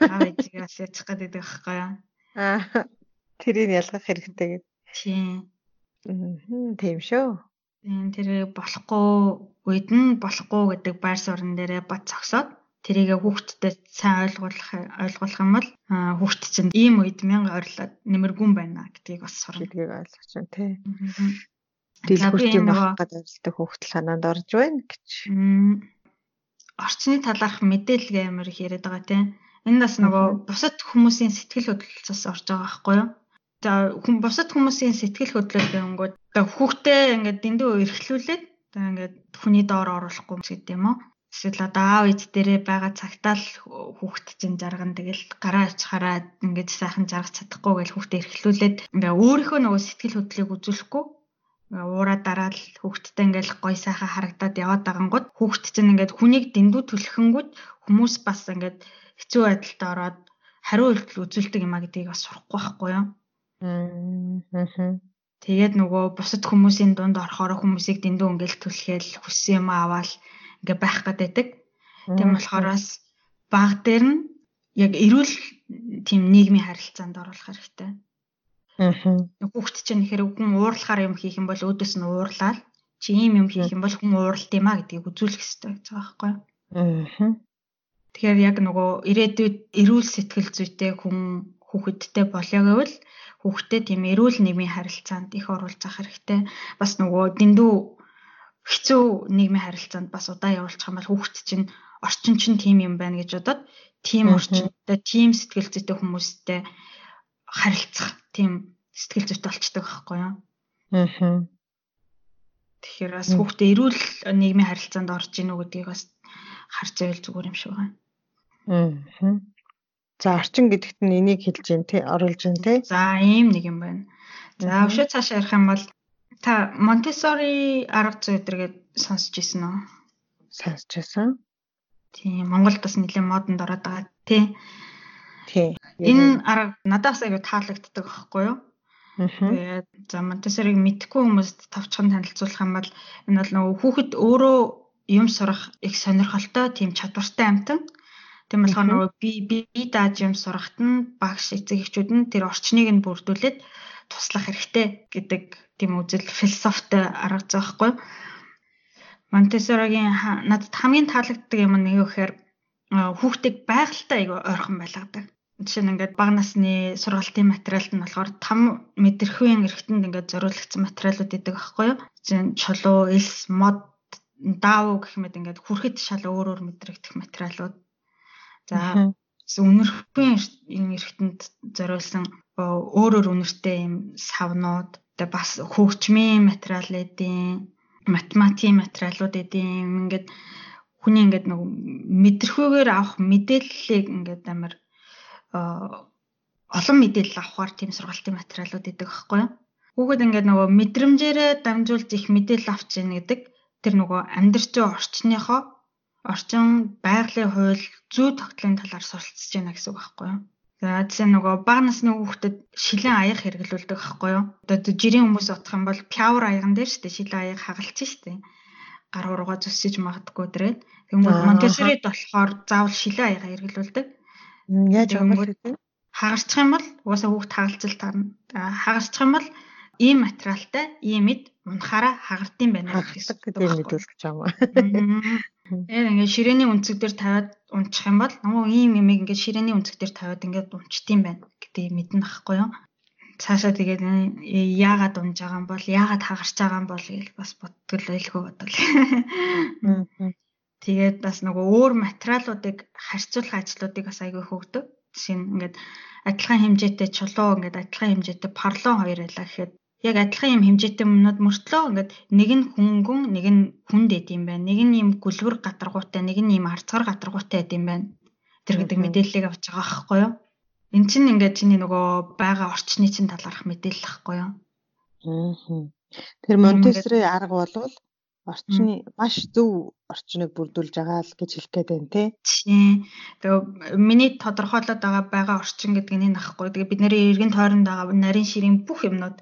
Speaker 2: аав ээжигээ бас ячих гэдэг байхгүй юу?
Speaker 1: Аа тэрийг ялгах хэрэгтэй гэдэг.
Speaker 2: Тийм.
Speaker 1: Тийм шүү.
Speaker 2: Тийм тэр болохгүй үед нь болохгүй гэдэг байр суурин дээрээ бод зогсоод тэрийг хүүхдтэд сайн ойлгуулах ойлгуулах юм бол хүүхд чинь ийм үед мянга ойрлоод нэмэргүй байна гэдгийг бас сурна.
Speaker 1: Гэдгийг ойлгож байна тий. Дэлгүүртийн байх гэдэг зорилттой хүүхд санаанд орж байна гэж.
Speaker 2: Орчны талаарх мэдээлэл амар их яриад байгаа тий. Энэ бас нөгөө бусад хүмүүсийн сэтгэл хөдлөлтөөс орж байгаа байхгүй юу? За хүм бусад хүмүүсийн сэтгэл хөдлөл гэнгүүт хүүхдээ ингээд дэндүү эрхлүүлээд за ингээд хүний доор оруулахгүй гэдэг юм уу? Эсвэл одоо аав ээж дээрээ байгаа цагтаа л хүүхэд чинь жарган тэгэл гараа авчихараа ингээд сайхан жаргах чадахгүй гэж хүүхдээ эрхлүүлээд ингээ өөрийнхөө нөгөө сэтгэл хөдлөлийг үзүүлэхгүй уураа дараал хүүхдтэй ингээл гой сайхан харагдаад яваад байгангууд хүүхд чинь ингээд хүнийг дэндүү түлхэнгүүд хүмүүс бас ингээд хэцүү байдалд ороод хариу үйлдэл үзүүлдэг юм а гэдгийг бас сурахгүй байхгүй юу? Тэгээд нөгөө бусад хүмүүсийн дунд орохоор хүмүүсийг дэндүү ингээл түлхээл хүссэн юм аваад ингээ байх гэдэг. Тийм болохоороос баг дээр нь яг эрүүл тийм нийгмийн харилцаанд оруулах хэрэгтэй. Аа. Хүүхд чинь хэрэг хүн уурлахаар юм хийх юм бол өөдөөс нь уурлаад чи ийм юм хийх юм бол хүн ууралт юм а гэдгийг үзүүлэх хэрэгтэй гэж байгаа байхгүй юу? Аа. Тэгэхээр яг нөгөө ирээдүйд эрүүл сэтгэл зүйтэй хүн хүүхэдтэй болё гэвэл хүүхдэд тийм эрүүл нийгмийн харилцаанд их оруулж авах хэрэгтэй. Бас нөгөө дэндүү хэцүү нийгмийн харилцаанд бас удаа явуулчих юм бол хүүхд чинь орчин чинь тийм юм байна гэж бодоод тийм орчинтой, тийм сэтгэл зүйтэй хүмүүстэй харилцах тийм сэтгэл зүйтэй болчдөг байхгүй юу? Аа. Тэгэхээр бас хүүхдээ эрүүл нийгмийн харилцаанд орж ийн үү гэдгийг бас харж байвал зүгээр юм шиг байна.
Speaker 1: Аа. За орчин гэдэгт нь энийг хэлж гин тий оруулж гин тий.
Speaker 2: За ийм нэг юм байна. За өшөө цаашаа ярих юм бол та Монтессори арга зүй өдргээд сонсч ирсэн үү?
Speaker 1: Сонсч ирсэн.
Speaker 2: Тийм Монголд бас нэлээд модонд ороод байгаа тий.
Speaker 1: Тий.
Speaker 2: Энэ арга надаас аягүй таалагддаг байхгүй юу? Тэгээд за Монтессориг мэдхгүй хүмүүст товчхон танилцуулах юм бол энэ бол нөгөө хүүхэд өөрөө юм сурах их сонирхолтой тийм чадвартай амтан. Тийм болохоор нөгөө би би дааж юм сурахт нь багш эцэг эхчүүд нь тэр орчныг нь бүрдүүлээд туслах хэрэгтэй гэдэг тийм үзэл философитой арга зүй байхгүй. Монтессоригийн надад хамгийн таалагддаг юм нь юу гэхээр хүүхдийг байгальтай айгүй ойрхон байлгадаг. Жишээ нь ингээд бага насны сургалтын материалд нь болохоор 5 мэдрэхүйн эргэнтэнд ингээд зориулагдсан материалууд идэг байхгүй юу? Жишээ нь чулуу, элс, мод, даав гэх мэт ингээд хүрэхэд шал өөр өөр мэдрэгдэх материалууд За үнэрхэн юм эргэтэнд зориулсан өөр өөр үнэртэй юм савнууд тэгээ бас хөгжмийн материал эдийн математикийн материалууд эдийн ингээд хүний ингээд нэг мэдрэхүйгээр авах мэдээллийг ингээд амар олон мэдээлэл авахар тийм сургалтын материалууд идэг байхгүй юу. Хүүхэд ингээд нөгөө мэдрэмжээрээ дамжуулж их мэдээлэл авч ийн гэдэг тэр нөгөө амьдрч орчныхоо орчин байгалийн хууль зүй тогтлын талаар суралцж байна гэсэн үг байхгүй юу? За тийм нөгөө бага насны хүүхдэд шилэн аяг хэрэглүүлдэг байхгүй юу? Одоо жирийн хүмүүс утгах юм бол пяур аяган дээр шүү дээ шилэн аяг хагалж шүү дээ. Гар урууга зүсэж магадгүй дээрээ. Тэгмээ Монтессорид болохоор заавал шилэн аяга хэрэглүүлдэг.
Speaker 1: Яаж юм
Speaker 2: хагарчих юм бол угаасаа хүүхд хагалцал таарна. Хагарчих юм бол ийм материалтай ийм эд унахаараа хагардсан байна
Speaker 1: гэсэн гэдэг мэдүүлж байгаа
Speaker 2: юм. Тэгээд ингээд ширээний үнцэг дээр тавиад унчих юм бол нөгөө ийм юм ингээд ширээний үнцэг дээр тавиад ингээд унчтiin байна гэдэг мэднэ ахгүй юу? Цаашаа тэгээд яагаад унж байгаа юм бол яагаад хагарч байгаа юм бол гэж бас бодтол байлгүй бодвол. Тэгээд бас нөгөө өөр материалуудыг харьцуулах ажлуудыг бас айгүй хөөгдөг. Жишээ нь ингээд адилхан хэмжээтэй чулуу ингээд адилхан хэмжээтэй парлон хоёр байлаа гэхэд яг адилхан юм хэмжээтэй юмнууд мөртлөө ингээд нэг нь хүнгүн нэг нь хүнд эд юм байна. Нэг нь юм гүлвэр гатаргуутай, нэг нь юм арцгар гатаргуутай эд юм байна. Тэр гэдэг мэдээллийг авч байгаа байхгүй юу? Эн чинь ингээд чиний нөгөө байгаа орчны чинь талаарх мэдээлэл байхгүй юу?
Speaker 1: Аа. Тэр Монтессори арга болвол орчны маш зөв орчныг бүрдүүлж байгаа л гэж хэлэх гээд байна тий.
Speaker 2: Тийм. Тэгээ миний тодорхойлоод байгаа байгаа орчин гэдэг нь энэ ахгүй. Тэгээ бид нарын эргэн тойронд байгаа нарийн ширийн бүх юмнууд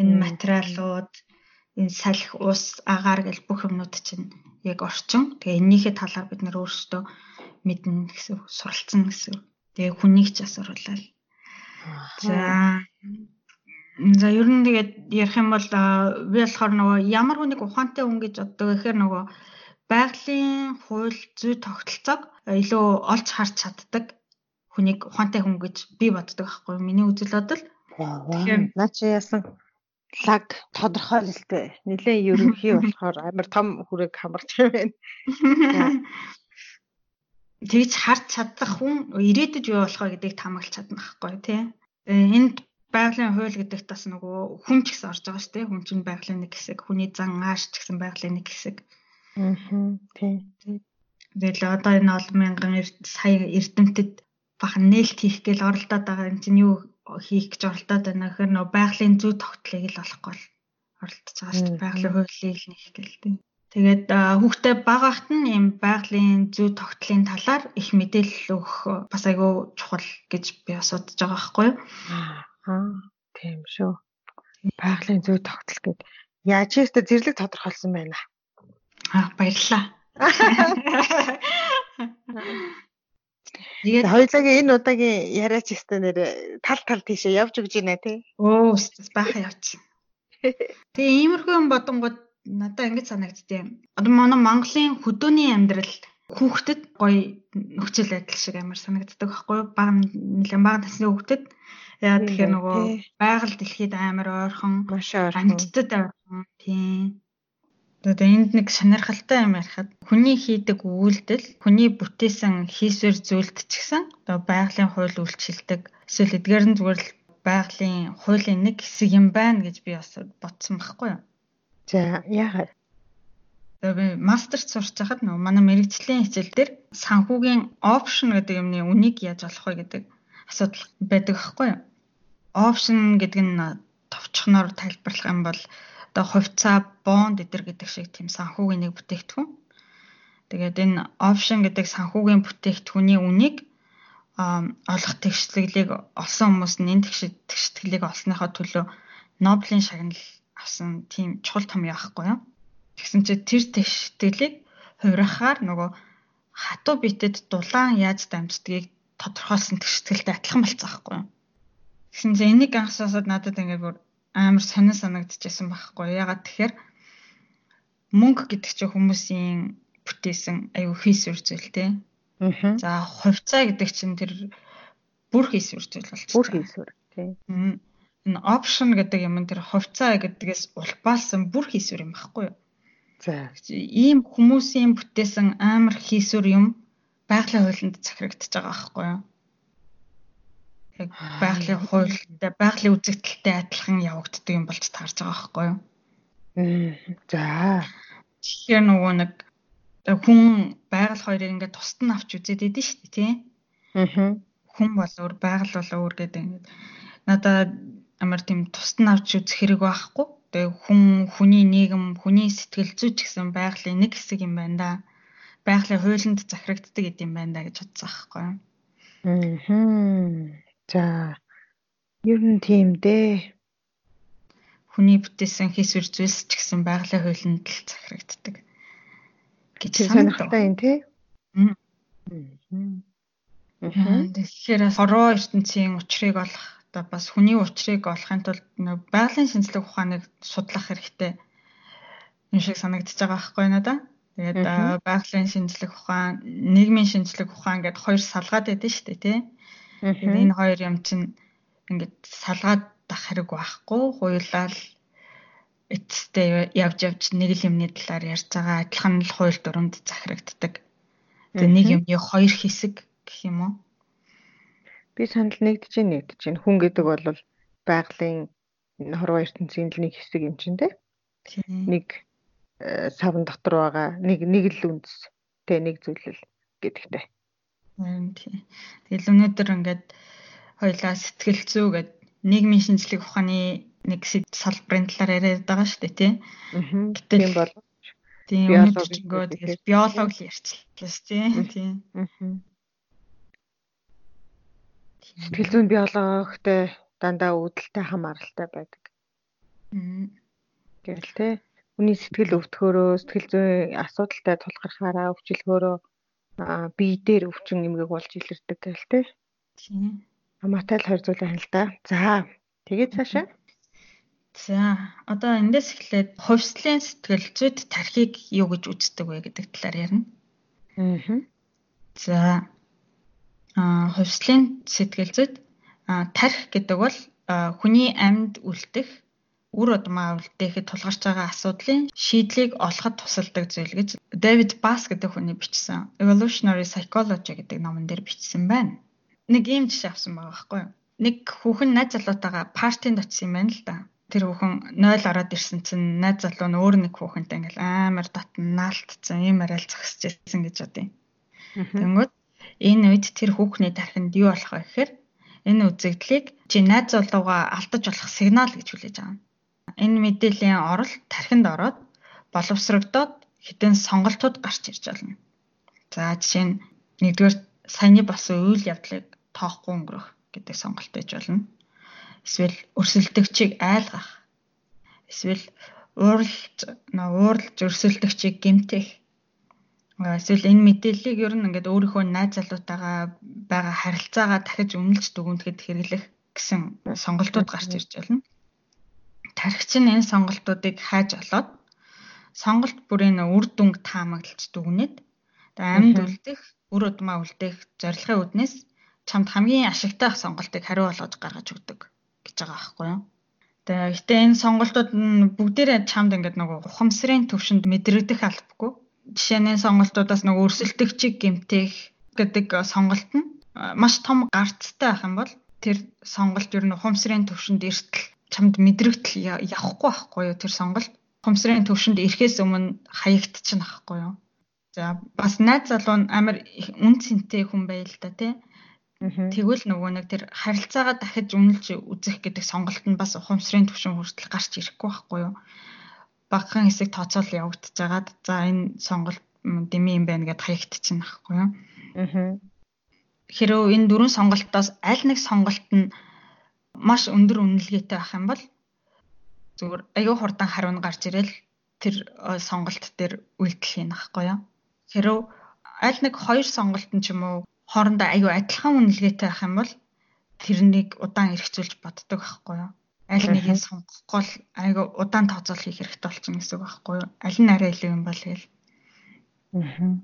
Speaker 2: энэ материалууд энэ салхи ус агаар гэл бүх юмнууд чинь яг орчин. Тэгээ энэнийхээ талаар бид нэр өөрсдөө мэднэ гэсэн суралцсан гэсэн. Тэгээ хүнийг ч бас оруулаад. За За ер нь тэгээд ярих юм бол би болохоор нөгөө ямар хүнийг ухаантай хүн гэж боддог гэхээр нөгөө байгалийн хууль зүй тогтолцоог илүү олж харж чаддаг хүнийг ухаантай хүн гэж би боддог байхгүй миний үзэл бодол.
Speaker 1: Тэгэхээр наа чи яасан лаг тодорхойлолтой нэлээ ерөнхий болохоор амар том хүрээг хамарч байна.
Speaker 2: Тэгж харж чадах хүн ирээдүйд юу болох вэ гэдгийг тамаглаж чадна байхгүй тий. Энд байгалийн хууль гэдэг тас нөгөө хүн ч гэсэн орж байгаа шүү дээ. Хүн чинь байгалийн нэг хэсэг, хүний зан ааш ч гэсэн байгалийн нэг хэсэг.
Speaker 1: Аа тий.
Speaker 2: Тэгэл одоо энэ олон мянган сая эрдэмтэд бахан нээлт хийх гээл оролдоод байгаа юм чинь юу хийх гэж оролдоод байна гэхээр нөө байгалийн зүй тогтолыг л олохгүй оролдож байгаа шүү дээ. Байгалийн хуулийг л нэх гээл тий. Тэгээд хүүхдээ бага ахт нь ийм байгалийн зүй тогтолын талаар их мэдээлэл өгөх бас айгүй чухал гэж би асуудаж байгаа байхгүй юу?
Speaker 1: Аа тийм шүү. Байгалийн зүй тогтол гэд яаж ч зэрлэг тодорхойлсон байна.
Speaker 2: Аа баярлалаа.
Speaker 1: Тэгээд хоёулагийн энэ удаагийн яриач өстө нэр тал тал тийшээ явж өгч байна тий.
Speaker 2: Оо баахан явж. Тэгээ иймэрхүү юм бодонгууд надад ингэж санагддээ. Одоо манай Монголын хөдөөний амьдрал хүүхдэд гоё нөхцөл байдал шиг амар санагддаг байхгүй юу? Бага нэлээд бага насны хүүхдэд яа тэгэхээр нөгөө байгаль дэлхийд амар ойрхон
Speaker 1: маш ойрхон
Speaker 2: амьдтад ойрхон тийм Одоо энд нэг сонирхолтой юм ярихад хүний хийдэг үйлдэл, хүний бүтээсэн хийсвэр зүйлд ч гэсэн одоо байгалийн хууль үйлчилдэг. Эсвэл эдгээр нь зүгээр л байгалийн хуулийн нэг хэсэг юм байна гэж би бас бодсон байхгүй юу?
Speaker 1: За яагаад?
Speaker 2: Би мастерт сурч байхад нөгөө манай мэрэгжлийн хичээл дээр санхүүгийн опшн гэдэг юмны үнийг яаж олох вэ гэдэг асуудал байдаг байхгүй юу? Опшн гэдэг нь товчхоноор тайлбарлах юм бол одоо хувьцаа, бонд эдэр гэдэг шиг тийм санхүүгийн нэг бүтээгдэхүүн. Тэгээд энэ option гэдэг санхүүгийн бүтээгдэхүүний үнийг олох тэгшлэглийг олсон хүмүүс нь энэ тэгшлэглийг олсныхоо төлөө Нобелийн шагнал авсан тийм чухал том яахгүй юу. Тэгсэн чинь тэр тэгшлэглийг хувирахаар нөгөө хатуу битэд дулаан яаж дамждгийг тодорхойлсон тэгшлэгтэй адилхан болцсон байхгүй юу. Тэгсэн чинь энийг анхсаасаад надад ингээд бүр амар сонир санагдчихсан байхгүй ягаад тэгэхээр мөнгө гэдэг чинь хүмүүсийн бүтээсэн аюу хийсвэр зүйл те. Аа. За хувьцаа гэдэг чинь тэр бүр хийсвэр зүйл болчихсон.
Speaker 1: Бүр хийсвэр тий.
Speaker 2: Энэ option гэдэг юм тэр хувьцаа гэдгээс улбаалсан бүр хийсвэр юм байхгүй юу? За. Ийм хүмүүсийн бүтээсэн амар хийсвэр юм байгалийн хуулинд захирагдчихж байгаа байхгүй юу? Яг байгалийн хуультай байгалийн үзэгдэлтэй адилхан явагддаг юм болж таарж байгаа байхгүй юу.
Speaker 1: За.
Speaker 2: Тэгэхээр нөгөө нэг хүн байгаль хоёрыг ингээд тусад нь авч үзээд идэв шүү дээ тий. Аа. Хүн бол өөр байгаль бол өөр гэдэг ингээд надад амар тийм тусад нь авч үзэх хэрэг байхгүй. Тэгээ хүн хүний нийгэм хүний сэтгэл зүй ч гэсэн байгалийн нэг хэсэг юм байна да. Байгалийн хуулинд захирагддаг гэдэм байна да гэж бодсон байхгүй юу.
Speaker 1: Аа. За ер нь тийм дээ.
Speaker 2: Хүний бүтээсэн хийсвэр зүйлс ч гэсэн байгалийн хуулинд л захирагддаг
Speaker 1: гэж сонирхолтой юм тий.
Speaker 2: Тэгэхээр хороо ертөнцийн учрыг олох одоо бас хүний учрыг олохын тулд байгалийн шинжлэх ухааныг судлах хэрэгтэй юм шиг санагдчихж байгаа байхгүй надаа. Тэгээд байгалийн шинжлэх ухаан, нийгмийн шинжлэх ухаан гэдээ хоёр салгаад байдсан шүү дээ тий. Энэ хоёр юм чинь ингээд салгаад дах хэрэг байхгүй хуйлал эцэстээ явж явж нэг л юмны талаар ярьж байгаа адилхан л хууль дүрмд захирагддаг. Тэгээ нэг юмны хоёр хэсэг гэх юм уу?
Speaker 1: Би санал нэгдэж нэгдэж байна. Хүн гэдэг бол байгалийн хорвоо ертөнцийн л нэг хэсэг юм чинь те. Нэг э, савн дотор байгаа нэг нэг л үндэс тэ нэг зүйлэл гэдэгтэй.
Speaker 2: Тэгэл өнөөдөр ингээд хоёлаа сэтгэл зүй гэд нийгмийн шинжлэх ухааны нэг салбарын талаар яриад байгаа шүү дээ тий.
Speaker 1: Гэтэл бол
Speaker 2: тийм өнөөдөр ч ингээд тэгэл биологи ярьчихлаа шүү тий. Тийм.
Speaker 1: Сэтгэл зүйн биологитой дандаа үүдэлтэй хамааралтай байдаг. Тэгэл тий. Хүний сэтгэл өвтгөөрөө сэтгэл зүйн асуудалтай тулгархаараа өвчлөхөөрөө бие дээр өвчин эмгэг болж илэрдэг гэл те. Тийм. Хамаатай л л да. За, тэгээд цаашаа.
Speaker 2: За одоо эндээс эхлээд хувьслын сэтгэл зүйд тархийг юу гэж үздэг вэ гэдэг талаар ярина. Аа. За а хувьслын сэтгэл зүйд тарих гэдэг бол хүний амьд үлдэх үр удмаа үлдээхэд тулгарч байгаа асуудлын шийдлийг олоход тусалдаг зүйл гэж Дэвид Бас гэдэг хүний бичсэн Evolutionary Psychology гэдэг номон дээр бичсэн байна. Нэг ийм жишээ авсан байгаа байхгүй юу? Нэг хүүхэн найз залуутайгаа партинд очсон юм байна л да тэр хүүхэн 0 ороод ирсэн чинь найз залуу нь өөр нэг хүүхэнтэй ингээл амар дотн наалтцсан юм арай л зогсож ирсэн гэж бодъё. Тэнгүүд энэ үед тэр хүүхний тархинд юу болох вэ гэхээр энэ үзэгдлийг чи найз залуугаа алдаж болох сигнал гэж хүлээж авна. Энэ мэдээллийн орол тархинд ороод боловсрогдоод хитэн сонголтууд гарч ирж байна. За жишээ нь нэгдүгээр саяны болсон үйл явдлыг тоохгүй өнгөрөх гэдэг сонголт ээж болно эсвэл өрсөлдөгчийг айлгах эсвэл ууралж ууралж өрсөлдөгчийг гэмтэх эсвэл энэ мэдээллийг ер нь ингээд өөрийнхөө найз залуутайгаа байгаа харилцаагаа дахиж үнэлж дүгнэхэд хэрэглэх гэсэн сонголтууд гарч ирж байна. Тархич нь энэ сонголтуудыг хайж олоод сонголт бүрийн үр дүнг таамаглаж дүгнээд амьд үлдэх, үр удмаа үлдэх зорилгын үднэс чамд хамгийн ашигтай сонголтыг хариу болгож гаргаж өгдөг гэж байгаа байхгүй юу. Тэгээ гэтээ энэ сонголтууд нь бүгдээрээ чамд ингээд нөгөө ухамсарын төвшөнд мэдрэгдэх албагүй. Жишээ нь сонголтуудаас нөгөө өрсөлдөгчийг гэмтэх гэдэг сонголт нь маш том гарцтай байх юм бол тэр сонголт ер нь ухамсарын төвшөнд эртэл чамд мэдрэгдэл явахгүй байхгүй юу тэр сонголт ухамсарын төвшөнд ирэхээс өмнө хаягдчихна байхгүй юу. За бас найз залуу нь амар үн цэнтэй хүн байл та тий Тэгвэл нөгөө нэг тэр харилцаагаа дахиж үнэлж үзэх гэдэг сонголт нь бас ухамсарын төвшин хүртэл гарч ирэхгүй байхгүй юу? Багахан хэсэг тооцоол явагдаж байгаад за энэ сонголт дэмий юм байна гэдээ хаягдчихна байхгүй юу? Хэрвээ энэ дөрвөн сонголтоос аль нэг сонголт нь маш өндөр үнэлгээтэй байх юм бол зүгээр аюу хурдан хариу гарч ирэл тэр э, сонголт дээр үйлдэл хийн байхгүй юу? Хэрвээ аль нэг хоёр сонголт нь ч юм уу хоорондоо аюу адилхан үнэлгээтэй байх юм бол тэрнийг удаан эргцүүлж боддог байхгүй юу? Аль нэгийг сонгохгүй л аюу удаан тооцоол хийх хэрэгтэй болчихно гэсэн үг байхгүй юу? Аль нь арай илүү юм бол гээл. Аа.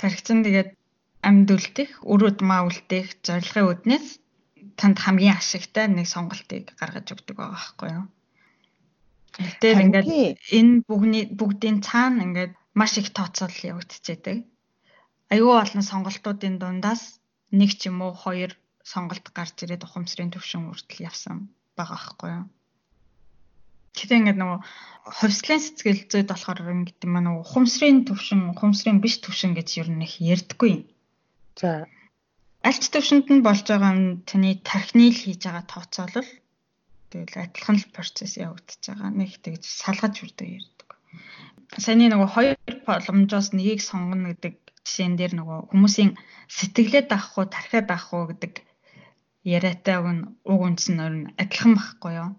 Speaker 2: Тархицсан тэгээд амьд үлдэх, үр удмаа үлдэх зорилгын үднээс танд хамгийн ашигтай нэг сонголтыг гаргаж өгдөг байгаа байхгүй юу? Тэгэхээр ингээд энэ бүгний бүгдийн цаана ингээд маш их тооцоол явагдчихэдэг аюул олон сонголтуудын дундаас нэг ч юм уу хоёр сонголт гарч ирээд ухамсарын төвшин хүртэл явсан байгаа байхгүй юу. Гэтэ ингээд нөгөө хувьслын сэтгэл зүйд болохоор ингээд нөгөө ухамсарын төвшин, ухамсарын биш төвшин гэж ер нь их ярьдаггүй. За альч төвшөнд нь болж байгаа нь таны тархины л хийж байгаа тооцоолол тэгэл адилхан л процесс явагдаж байгаа. Нэг тэгж салгаж үрдэг ярьдаг. Саяны нөгөө хоёр боломжоос нэгийг сонгоно гэдэг жишээн дээр нөгөө хүмүүсийн сэтгэлээ даах уу, тархиа даах уу гэдэг яриатай уг нь уг үндэс нь адилхан байхгүй юу?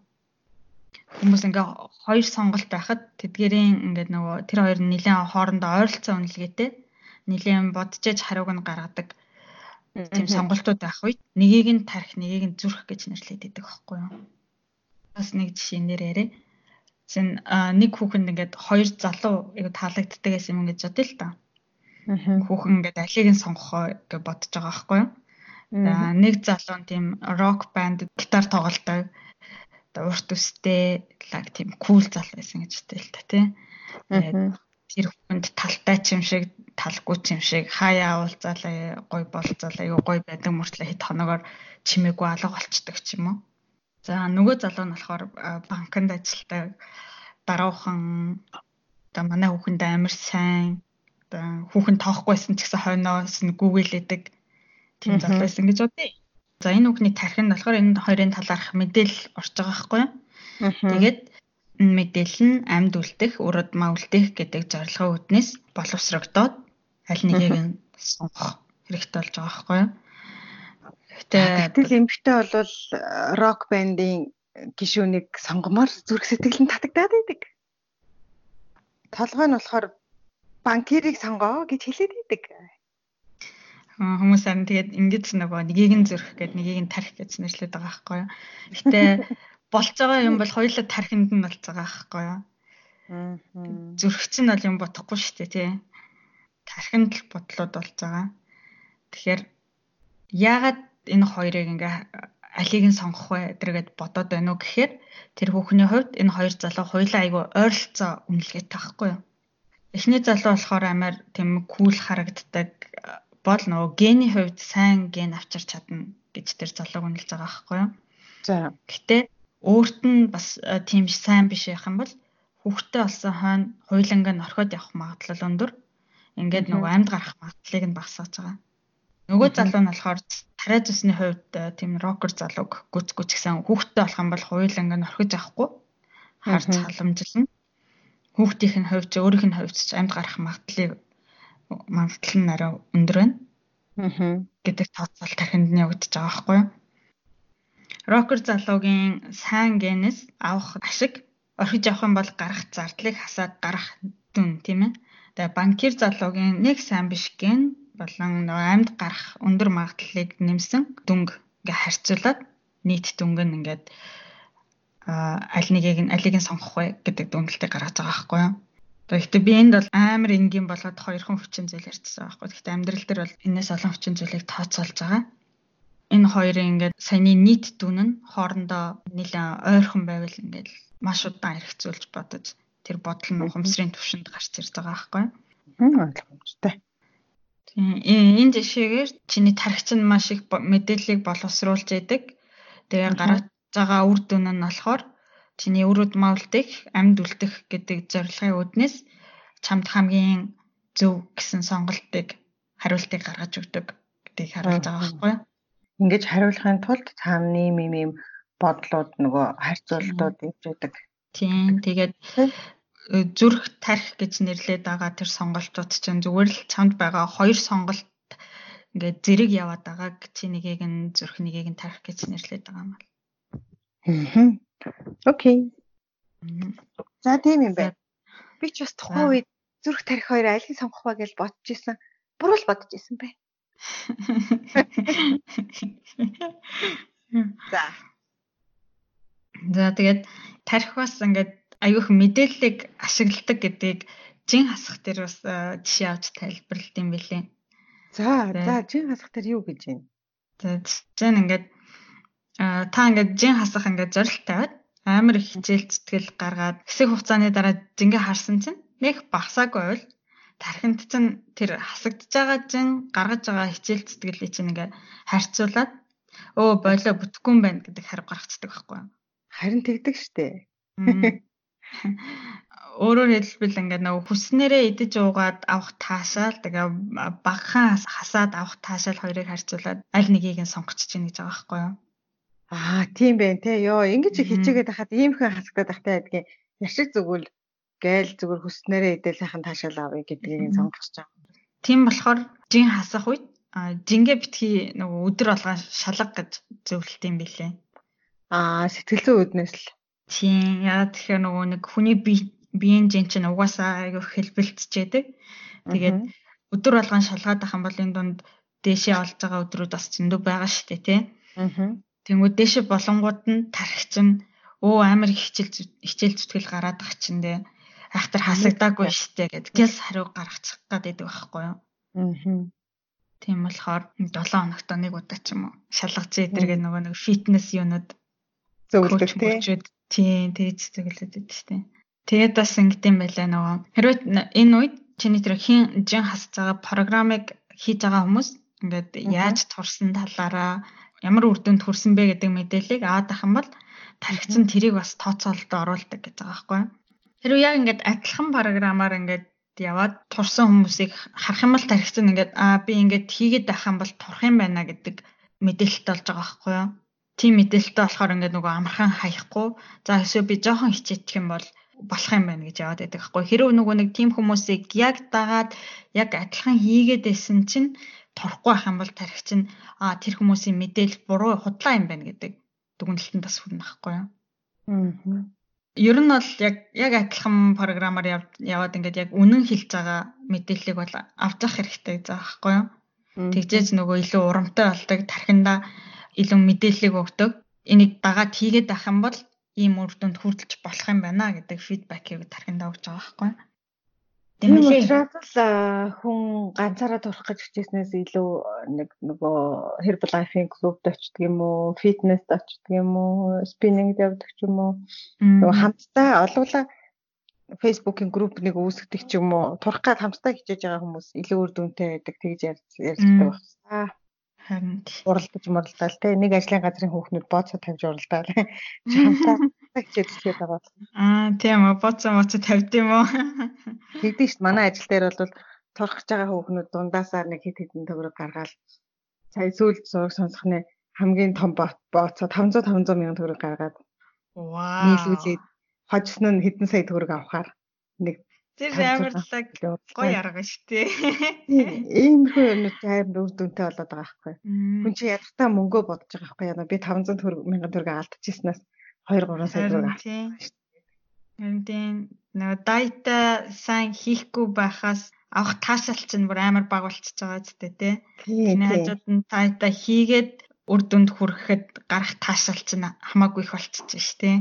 Speaker 2: Хүмүүс ингээ хоёр сонголт байхад тэдгэрийн ингээд нөгөө тэр хоёр нь нэлээд хоорондоо ойролцоо үнэлгээтэй нэлээд бодож аж хариуг нь гаргадаг тийм сонголтууд байх үед нэгийг нь тарих, нэгийг нь зүрх гэж нэрлэдэг байдаг байхгүй юу? Бас нэг жишээнээр яриа. Зин нэг хүүхэнд ингээд хоёр залуу айгу таалагддаг гэсэн юм гэж бодъё л та. Хүүхэн ингээд алийг нь сонгохоо гэж бодож байгаа байхгүй юу? За нэг залуу нь тийм рок банд гитар тоглодог. Урт үстэй лаг тийм кул залуу байсан гэж хэлтэй л та тий. Тэр хүнд талтай ч юм шиг талгүй ч юм шиг хаяа уулзаалаа гой болцоолаа юу гой байдаг мөртлөө хэд хоногоор чимээгүй алга болцдог ч юм уу. За нөгөө залуу нь болохоор банкнд ажилладаг даруухан одоо манай хүүхэнд амар сайн хүүхэн тоохгүй байсан ч гэсэн хойноос нь гүгээлэдэг тийм зал байсан гэж бодъё. За энэ хүүхний тархинд болохоор энэ хоёрын талаарх мэдээлэл орж байгаа байхгүй юу? Тэгээд мэдээлэл нь амьд үлдэх, урд маа үлдэх гэдэг зорилгын үүднээс боловсрогдоод аль нэгийг нь сонгох хэрэгтэй болж байгаа байхгүй юу?
Speaker 1: Гэтэл эмгтэй бол рок бандын гишүүнийг сонгомоор зүрх сэтгэл нь татагдаад байдаг. Толгой нь болохоор банкирыг сонгоо гэж хэлээд идэг.
Speaker 2: Хүмүүс харин тэгээд ингэж нөгөө нэгийг нь зөрөх гэд нэгийг нь тарих гэж нэрлэдэг байгаа байхгүй юу. Гэтэ болж байгаа юм бол хоёулаа тархинд нь болж байгаа байхгүй юу? Аа. Зүрхч нь бол юм бодохгүй шүү дээ тий. Тархинд л бодлоод болж байгаа. Тэгэхээр яагаад энэ хоёрыг ингээ алийг нь сонгох вэ гэдэргээд бодоод байна уу гэхээр тэр хүүхний хувьд энэ хоёр залуу хоёулаа айгүй ойролцоо үнэлгээтэй байхгүй юу? Эхний залуу болохоор амар тийм кул харагддаг бол нөгөө гений хувьд сайн ген авчирч чадна гэж тэр залууг үнэлж байгаа байхгүй юу? За. Гэтэ өөрт нь бас э, тийм сайн биш байх юм бол хүүхдээ олсон хойно хуйланг нь орхиод явах магадлал өндөр. Ингээд нөгөө амьд гарах магадлалыг нь багасгаж байгаа. Нөгөө залуу нь болохоор тариа зүсний хувьд э, тийм рокер залууг гүц гүц гэсэн хүүхдтэй болох юм бол хуйланг нь орхиж авахгүй харц халамжилна. Хүүхдийнх нь хувьд өөрийнх нь хувьд ч амьд гарах магадлалыг магадлал нь арай өндөр байна. Аа. гэдэг тооцоол тархинд нь явагдаж байгаа байхгүй юу? Рокер залуугийн сайн генээс авах ашиг орхиж авах юм бол гарах зардлыг хасаад гарах дүн тийм ээ. Тэгээ банкир залуугийн нэг сайн биш ген болон амьд гарах өндөр магадлалыг нэмсэн дүнг ингээ харьцуулаад нийт дүнг нь ингээд аль нэгийг нь алийг нь сонгох вэ гэдэг дүнэлтийг гаргаж байгаа байхгүй юу. Тэгэхдээ би энд бол амар энгийн болоод хоёрхан хүчин зүйл ярьчихсан байхгүй. Тэгэхдээ амьдрал дээр бол энэс олон хүчин зүйлийг тооцоолж байгаа. Энэ хоёрын ингээд саяны нийт дүн нь хоорондоо нэлээд ойрхон байвал ингээд маш удаан хэрэгцүүлж бодож тэр бодол нь ухамсарын төвшөнд гарч ирж байгаа байхгүй.
Speaker 1: Ойлгомжтой.
Speaker 2: Энэ жишээгээр чиний тархич нь маш их мэдээллийг боловсруулж идэг. Тэгээ гаргаж байгаа үр дүн нь болохоор чиний өрөд мавлдах, амьд үлдэх гэдэг зорилгын үүднээс чамд хамгийн зөв гэсэн сонголтыг хариултыг гаргаж өгдөг гэдгийг харуулж байгаа байхгүй?
Speaker 1: Ингэж хариулахын тулд цааны юм юм бодлууд нөгөө харьцуултууд байдаг.
Speaker 2: Тийм. Тэгээд зүрх тарих гэж нэрлээд байгаа тэр сонголтууд чинь зүгээр л чамд байгаа хоёр сонголт ингээд зэрэг яваад байгааг чи нэгийг нь зүрх нэгийг нь тарих гэж нэрлээд байгаа юм байна.
Speaker 1: Аа. Окей. За тийм юм байна. Би ч бас тухайн үед зүрх тарих хоёр альгийг сонгох ба гэж бодож исэн. Буруу л бодож исэн бай.
Speaker 2: За. За тэгээд тарих бас ингээд аюух мэдээллийг ашигладаг гэдгийг жин хасах дээр бас э, жишээ авч тайлбарлалт юм билээ.
Speaker 1: За за жин хасах дээр юу гэж юм?
Speaker 2: За жин ингээд та ингээд жин хасах ингээд зорилт тавиад амар их хичээл зүтгэл гаргаад хэсэг хугацааны дараа жингээ харсан чинь нэг багсаагүй бол тархинд чинь тэр хасагдж байгаа жин гаргаж байгаа хичээл зүтгэлийг чинь ингээ харьцуулаад өө болоо бүтэхгүй юм байна гэдэг хариу гаргацдаг байхгүй юу?
Speaker 1: Харин тэгдэг штэ.
Speaker 2: Өөрөөр хэлбэл ингээд нөгөө хүснээрээ идэж уугаад авах таашаал тэгээ багахан хасаад авах таашаал хоёрыг харьцуулаад аль нэгийг нь сонгоч чинь гэж байгаа байхгүй юу?
Speaker 1: Аа тийм байх те. Йоо ингэж хичээгээд хахад иймхэн хасагдаад тахтай байдгийн яшиг зүгэл гээл зүгээр хүснээрээ идэл сайхан таашаал авъя гэдгийг сонгож байгаа.
Speaker 2: Тийм болохоор жин хасах үед жингээ битгий нөгөө өдөр болгон шалга гэж зөвлөлт юм билээ.
Speaker 1: Аа сэтгэл зүйн үднэс л
Speaker 2: Тийм яа тэгэхээр нөгөө нэг хүний биеийн жин чинь угаасаа аягүй хэлбэлцчээдэг. Тэгээд өдөр болгон шалгаад ах юм бол энэ дунд дээшээ олж байгаа өдрүүд бас зөндөө байгаа шүү дээ тий. Аа. Тэнгүүд дээшээ болонгууд нь тархич нь өө амар хичээл хичээл зүтгэл гараад ах чиндээ айхтар хасагдаагүй штэ гэдэг. Гэл хариу гаргачих гад байдаг байхгүй юу? Аа. Тийм болохоор 7 хоногт нэг удаа ч юм уу шалгаж идэргээ нөгөө нэг фитнес юунууд
Speaker 1: зөвлөдөг тий.
Speaker 2: Тийм, тэгж зөвлөд өгдөө штэ. Тэгээд бас ингэдэм байлаа нөгөө. Хэрвээ энэ үед чиний тэр хин жин хасж байгаа програмыг хийж байгаа хүмүүс ингээд яаж турсан талаараа ямар үр дүнд хүрсэн бэ гэдэг мэдээллийг аваад ах юм бол тархицсан тэрийг бас тооцоололд оруулдаг гэж байгаа байхгүй юу. Хэрвээ яг ингээд адилхан програмаар ингээд яваад турсан хүмүүсийг харах юм бол тархицсан ингээд аа би ингээд хийгээд байх юм бол турах юм байна гэдэг мэдээлэлт болж байгаа байхгүй юу тийм мэдээлэлтэй болохоор ингээд нөгөө амархан хаяхгүй за эсвэл би жоохон хичээчих юм бол болох юм байна гэж яваад байдаг хгүй хэрвээ нөгөө нэг тийм хүмүүсийг яг дагаад яг адилхан хийгээд байсан чинь торхгүй байх юм бол тарих чинь а тэр хүмүүсийн мэдээлэл буруу худлаа юм байна гэдэг дүгнэлтэнд бас хүрнэ байхгүй юу. Аа. Ер нь бол яг яг адилхан програмаар яваад ингээд яг үнэн хэлж байгаа мэдээллийг бол авч явах хэрэгтэй байхгүй юу. Тэгжээж нөгөө илүү урамтай болдог тархинда илүү мэдээллийг өгдөг. Энийг дагаад хийгээд байх юм бол ийм үр дүнд хүрдэлж болох юм байна гэдэг фидбэкийг тархиндаа өгч байгаа байхгүй.
Speaker 1: Тийм учраас л хүн ганцаараа турах гэж хичээснээс илүү нэг нөгөө Herbalife-ийн клубд очдөг юм уу, фитнест очдөг юм уу, спиннинг явдаг ч юм уу. Нөгөө хамтдаа олуула Facebook-ийн групп нэг үүсгдэг ч юм уу, турах гад хамтдаа хичээж байгаа хүмүүс илүү үр дүнтэй байдаг тэгж ярьдаг байна. Харин уралдаж муралдаал те нэг ажлын газрын хүүхнүүд бооцоо тавьж уралдаал. Хамтаа хичээд хэлээд байгаа.
Speaker 2: Аа тийм үү бооцоо моцоо тавьд юм уу?
Speaker 1: Тэгдэж шít манай ажил дээр бол торхож байгаа хүүхнүүд дундаасаар нэг хэд хэдэн төгрөг гаргаад сая сүүлд зураг сонсохны хамгийн том бооцоо 500 500 мянган төгрөг гаргаад
Speaker 2: Вау.
Speaker 1: нийлүүлээд хожсон нь хэдэн сая төгрөг авахаар нэг
Speaker 2: Тэр амарлаг гоё арга шүү дээ.
Speaker 1: Иймэрхүү юмнууд амар үр дүнтэй болоод байгаа байхгүй. Хүн чи ядтаа мөнгөө бодож байгаа байхгүй яа би 500 төгрөг мянган төгрөг алдчихснаас 2 3 сая төгрөг авсан шүү дээ.
Speaker 2: Харин тийм нөгөө дайта сайн хийхгүй байхаас авах таашаал чинь бүр амар баг болчихж байгаа ч гэдэг тий. Энэ хажууд нь дайта хийгээд үр дүнд хүрэхэд гарах таашаал чинь хамаагүй их болчихж шүү дээ.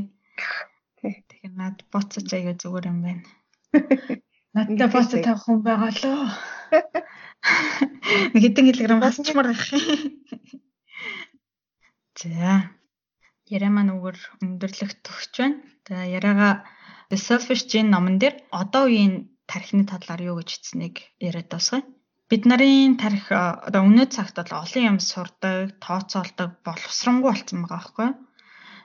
Speaker 2: Тэгэхээр над боцож аяга зүгээр юм байна. Надтай пост тавих хүн байгаа лөө. Нэг хэдэн килограмм хасчмаар байх. За. Яриа маань үгээр өндөрлөх төгсч байна. За яриага The Selfish Gene номон дээр одоо үеийн тархины талаар юу гэж хэлсэнийг яриад тасгая. Бид нарын тарих одоо өнөө цагт бол олон юм сурдаг, тооцоолдог, боловсронгуй болсон байгаа байхгүй юу?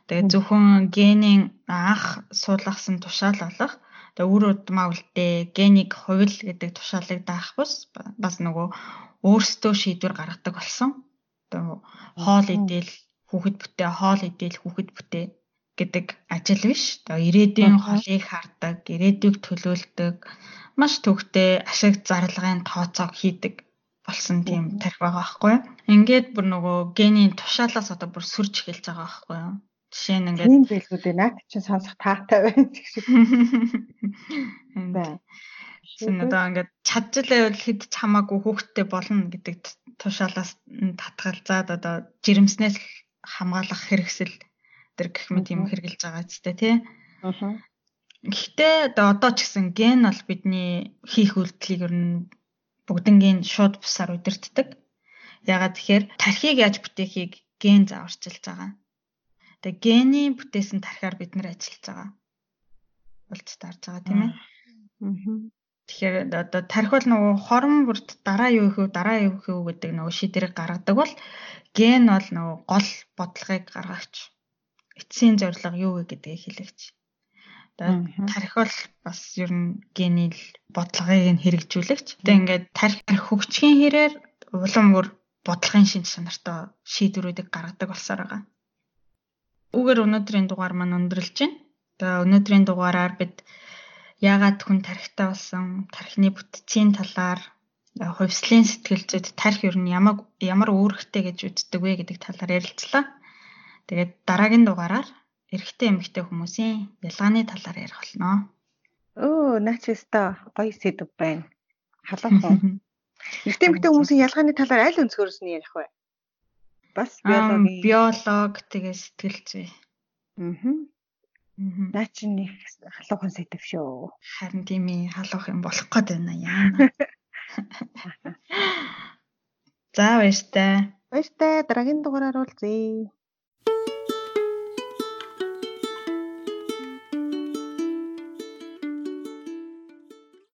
Speaker 2: Тэгээд зөвхөн генийн анх суулгасан тушаал болох Тэгээ үр удмаа үлдээ генийг хувил гэдэг тушаалыг даах бус бас нөгөө өөрсдөө шийдвэр гаргадаг болсон. Одоо хоол идэл хүүхэд бүтээ, хоол идэл хүүхэд бүтээ гэдэг ажил биш. Одоо ирээдүйн холыг хардаг, ирээдүйг төлөөлдөг, маш төвхтэй ашиг зарлагын тооцоог хийдэг болсон тийм тарих байгаа байхгүй. Ингээд бүр нөгөө генийн тушаалаас одоо бүр сүрж эхэлж байгаа байхгүй. Жишээ нь ингээд
Speaker 1: тийм байлгүүдээ наад чинь сонсох таатай байна гэх шиг.
Speaker 2: Бай. Шинэ одоо ингээд чадчихлаа бол хэд ч хамаагүй хүүхдтэй болно гэдэг тушаалаас татгалзаад одоо жирэмснээс хамгаалах хэрэгсэл тэр гэх мэт юм хэрглэж байгаа ч тий. Аа. Гэхдээ одоо ч гэсэн ген бол бидний хийх үйлдэлийг ер нь бүгднгийн шууд бусаар удирддаг. Ягаад тэгэхээр тархийг яаж бүтээхийг ген зааварчилж байгаа. Тэгээ гений бүтээсэн тархиар бид нар ажиллаж байгаа. Болж таарж байгаа тийм ээ. Тэгэхээр одоо тархи бол нөгөө хорон бүрт дараа юу их вэ дараа юу их вэ гэдэг нөгөө шийдвэрийг гаргадаг бол ген бол нөгөө гол бодлогыг гаргагч. Эцсийн зорилго юу вэ гэдгийг хэлэгч. Одоо тархи бол бас ер нь гений бодлогыг нь хэрэгжүүлэгч. Тэгээ ингээд тархи хөгжихийн хэрээр улам бүр бодлогын шинж чанартай шийдвэрүүдийг гаргадаг болсоор байгаа. Үүгээр өнөөдрийн дугаар маань өндөрлж байна. Тэгээ өнөөдрийн дугаараар бид яагаад хүн тархитай болсон, тархины бүтцийн талаар хувьслын сэтгэл зүйд тархи ер нь ямар ямар үүрэгтэй гэж үздэг вэ гэдэг талаар ярилцлаа. Тэгээд дараагийн дугаараар эрэгтэй эмэгтэй хүмүүсийн ялгааны талаар ярих болно.
Speaker 1: Өө, наач өстө гоё сэдв байна. Халуухан. Эрэгтэй эмэгтэй хүмүүсийн ялгааны талаар аль өнцгөөс нь ярих вэ?
Speaker 2: Бас биологи. Биолог тэгээ сэтгэл зүй. Аа.
Speaker 1: Наа чи нэг халуухан сэдв шүү.
Speaker 2: Харин тийм ээ халуух юм болох гээд байна яа. За баяртай.
Speaker 1: Баяртай дараагийн дугаараар уулзъя.